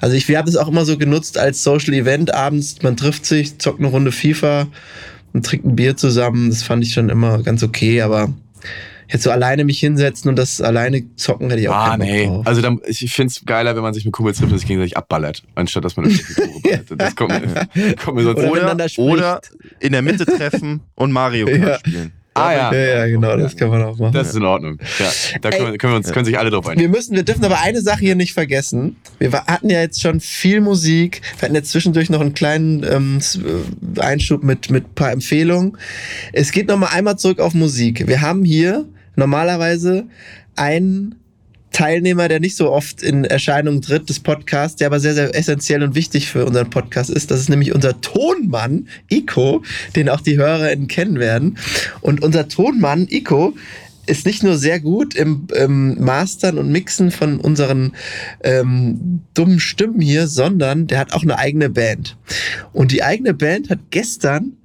Also ich, haben das auch immer so genutzt als Social Event abends. Man trifft sich, zockt eine Runde FIFA und trinkt ein Bier zusammen. Das fand ich schon immer ganz okay, aber jetzt so alleine mich hinsetzen und das alleine zocken hätte ich auch Ah, nee. drauf. Also dann, ich finde es geiler, wenn man sich mit Kumpels trifft und sich gegenseitig abballert, anstatt dass man ballert. Das kommt mir, kommt mir sonst Oder Oder, oder in der Mitte treffen und Mario Kart Ja. spielen. Ah ja, ja, ja, genau, das kann man auch machen. das ist in Ordnung. Ja, da können, wir, können, wir uns, können sich alle drauf einigen. Wir müssen, wir dürfen aber eine Sache hier nicht vergessen. Wir hatten ja jetzt schon viel Musik. Wir hatten jetzt zwischendurch noch einen kleinen ähm, äh, Einschub mit mit ein paar Empfehlungen. Es geht noch mal einmal zurück auf Musik. Wir haben hier normalerweise einen Teilnehmer, der nicht so oft in Erscheinung tritt des Podcasts, der aber sehr, sehr essentiell und wichtig für unseren Podcast ist. Das ist nämlich unser Tonmann, Ico, den auch die HörerInnen kennen werden. Und unser Tonmann, Ico, ist nicht nur sehr gut im ähm, Mastern und Mixen von unseren ähm, dummen Stimmen hier, sondern der hat auch eine eigene Band. Und die eigene Band hat gestern,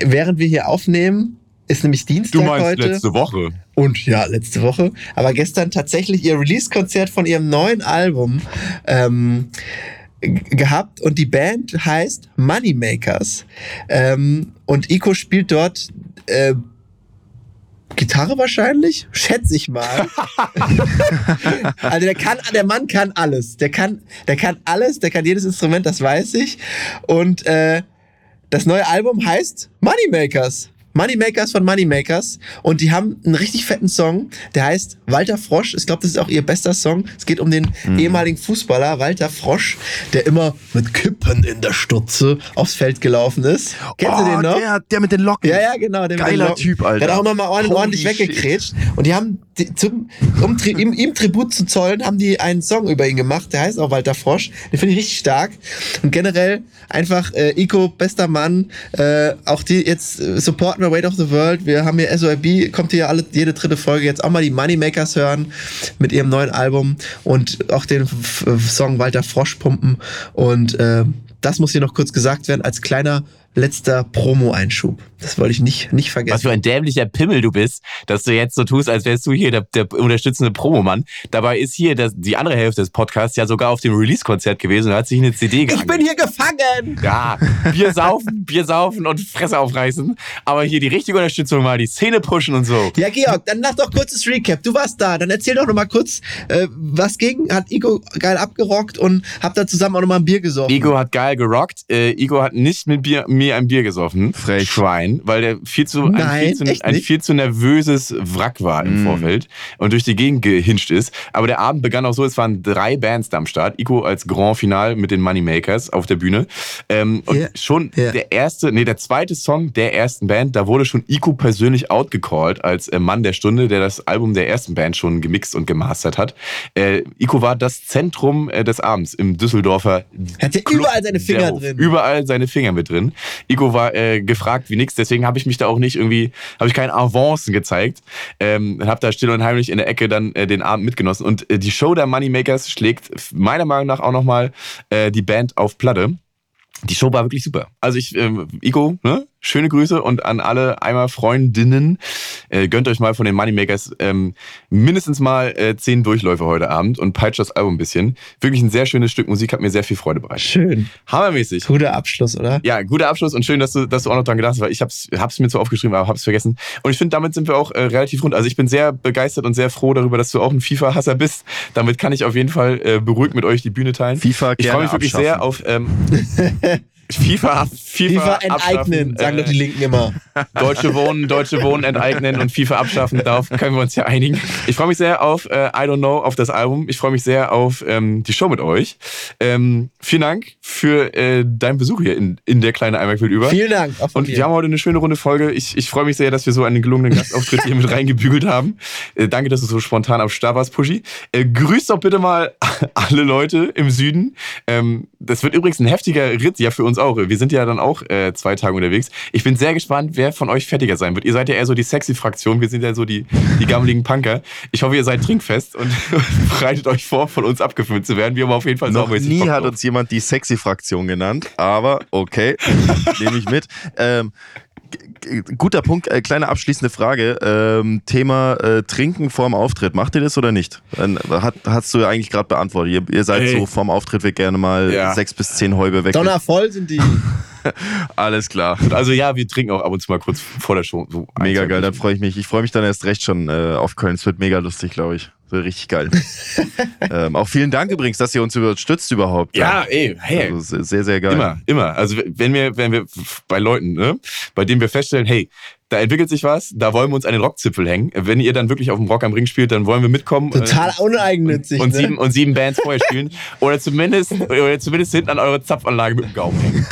während wir hier aufnehmen, ist nämlich Dienstag Du meinst heute. letzte Woche. Und ja, letzte Woche. Aber gestern tatsächlich ihr Release-Konzert von ihrem neuen Album ähm, gehabt. Und die Band heißt Moneymakers. Ähm, und Ico spielt dort äh, Gitarre wahrscheinlich, schätze ich mal. also der kann, der Mann kann alles. Der kann, der kann alles, der kann jedes Instrument, das weiß ich. Und äh, das neue Album heißt Moneymakers. Moneymakers von Moneymakers. Und die haben einen richtig fetten Song, der heißt Walter Frosch. Ich glaube, das ist auch ihr bester Song. Es geht um den ehemaligen Fußballer Walter Frosch, der immer mit Kippen in der Stutze aufs Feld gelaufen ist. Kennst du den noch? Oh, Der, der mit den Locken. Ja, ja, genau. Geiler. Typ, Alter. Der hat auch ordentlich, Holy ordentlich shit. weggekrätscht. Und die haben, die, zum, um tri, ihm, ihm Tribut zu zollen, haben die einen Song über ihn gemacht. Der heißt auch Walter Frosch. Den finde ich richtig stark. Und generell einfach äh, Ico, bester Mann. Äh, auch die jetzt äh, supporten wir Weight of the World. Wir haben hier SOIB, kommt hier alle, jede dritte Folge jetzt auch mal die Moneymakers hören mit ihrem neuen Album und auch den F Song Walter Frosch pumpen. Und äh, das muss hier noch kurz gesagt werden als kleiner letzter Promo-Einschub. Das wollte ich nicht, nicht Was vergessen. für ein dämlicher Pimmel du bist, dass du jetzt so tust, als wärst du hier der, der unterstützende Promomann. Dabei ist hier das, die andere Hälfte des Podcasts ja sogar auf dem Release-Konzert gewesen und hat sich eine CD Ich bin geangelt. hier gefangen! Ja, Bier saufen, Bier saufen und Fresse aufreißen. Aber hier die richtige Unterstützung mal, die Szene pushen und so. Ja, Georg, dann mach doch kurzes Recap. Du warst da. Dann erzähl doch noch mal kurz, äh, was ging. Hat Igo geil abgerockt und habt da zusammen auch noch mal ein Bier gesoffen. Igo hat geil gerockt. Äh, Igo hat nicht mit Bier, mir ein Bier gesoffen. Frech. Schwein, weil der viel zu, ein, Nein, viel zu, ein viel zu nervöses Wrack war im Mm. Vorfeld und durch die Gegend gehinscht ist. Aber der Abend begann auch so, es waren drei Bands da am Start. Igo als Grand Final mit den Moneymakers auf der Bühne. Ähm, und Ja, schon ja. der erste, nee, der zweite Song der ersten Band, da wurde schon Ico persönlich outgecallt als äh, Mann der Stunde, der das Album der ersten Band schon gemixt und gemastert hat. Äh, Ico war das Zentrum äh, des Abends im Düsseldorfer Er hat ja überall seine Finger drin. Überall seine Finger mit drin. Igo war äh, gefragt wie nix, deswegen habe ich mich da auch nicht irgendwie, habe ich keinen Avancen gezeigt. Ähm, habe da still und heimlich in der Ecke dann äh, den Abend mitgenossen. Und äh, die Show der Moneymakers schlägt meiner Meinung nach auch nochmal äh, die Band auf Platte. Die Show war wirklich super. Also ich, ähm, Igo, ne? Schöne Grüße und an alle einmal Freundinnen. Äh, gönnt euch mal von den Moneymakers ähm, mindestens mal äh, zehn Durchläufe heute Abend und peitscht das Album ein bisschen. Wirklich ein sehr schönes Stück Musik, hat mir sehr viel Freude bereitet. Schön. Hammermäßig. Guter Abschluss, oder? Ja, guter Abschluss und schön, dass du, dass du auch noch dran gedacht hast, weil ich hab's, hab's mir zwar aufgeschrieben, aber hab's vergessen. Und ich finde, damit sind wir auch äh, relativ rund. Also ich bin sehr begeistert und sehr froh darüber, dass du auch ein FIFA-Hasser bist. Damit kann ich auf jeden Fall äh, beruhigt mit euch die Bühne teilen. FIFA Ich freue mich wirklich abschaffen. sehr auf ähm, FIFA, FIFA enteignen, abschaffen, sagen äh, doch die Linken immer. Deutsche Wohnen, Deutsche Wohnen enteignen und FIFA abschaffen. Darauf können wir uns ja einigen. Ich freue mich sehr auf äh, I Don't Know, auf das Album. Ich freue mich sehr auf ähm, die Show mit euch. Ähm, vielen Dank für äh, deinen Besuch hier in, in der kleinen Einwegwelt über. Vielen Dank. Auch Und mir. wir haben heute eine schöne runde Folge. Ich, ich freue mich sehr, dass wir so einen gelungenen Gastauftritt hier mit reingebügelt haben. Äh, danke, dass du so spontan am Start warst, Puschi. Äh, grüßt doch bitte mal alle Leute im Süden. Ähm, das wird übrigens ein heftiger Ritt, ja für uns auch. Wir sind ja dann auch äh, zwei Tage unterwegs. Ich bin sehr gespannt, wer von euch fertiger sein wird. Ihr seid ja eher so die sexy Fraktion, wir sind ja so die, die gammeligen Punker. Ich hoffe, ihr seid trinkfest und bereitet euch vor, von uns abgefüllt zu werden. Wir haben auf jeden Fall Noch nie Bock hat drauf. uns jemand die Sexy-Fraktion genannt, aber okay, nehme ich mit. Ähm, guter Punkt, äh, kleine abschließende Frage. Ähm, Thema äh, Trinken vorm Auftritt. Macht ihr das oder nicht? Dann hat, hast du ja eigentlich gerade beantwortet. Ihr, ihr seid Ey. so vorm Auftritt wird gerne mal Ja. sechs bis zehn Häube weg. Donnervoll sind die. Alles klar. Also ja, wir trinken auch ab und zu mal kurz vor der Show. So Mega geil, dann freue ich mich. Ich freue mich dann erst recht schon äh, auf Köln. Es wird mega lustig, glaube ich. Richtig geil. ähm, auch vielen Dank übrigens, dass ihr uns unterstützt überhaupt. Ja, ey, hey. Also se- sehr, sehr geil. Immer, immer. Also wenn wir, wenn wir bei Leuten, ne, bei denen wir feststellen, hey, da entwickelt sich was, da wollen wir uns an den Rockzipfel hängen. Wenn ihr dann wirklich auf dem Rock am Ring spielt, dann wollen wir mitkommen. Total äh, uneigennützig. und, ne? sieben, und sieben Bands vorher spielen. Oder zumindest, oder zumindest hinten an eure Zapfanlage mit dem Gaumen hängen.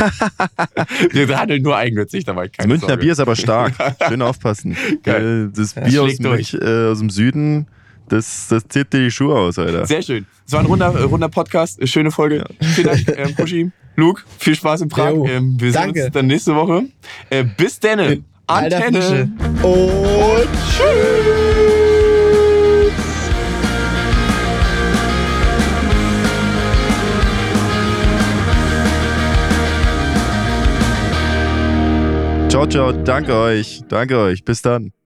wir handeln nur eigennützig dabei. Das Keine Münchner Sorge. Bier ist aber stark. Schön aufpassen. Geil. Das Bier aus, schlägt durch. Äh, aus dem Süden, das, das zieht dir die Schuhe aus, Alter. Sehr schön. Es war ein runder, äh, runder Podcast, schöne Folge. Vielen Dank, ähm, Puschi. Luke, viel Spaß in Prag. Jo, Ähm, wir sehen danke. uns dann nächste Woche. Äh, bis denne. Antenne. Und tschüss. Ciao, ciao. Danke euch. Danke euch. Bis dann.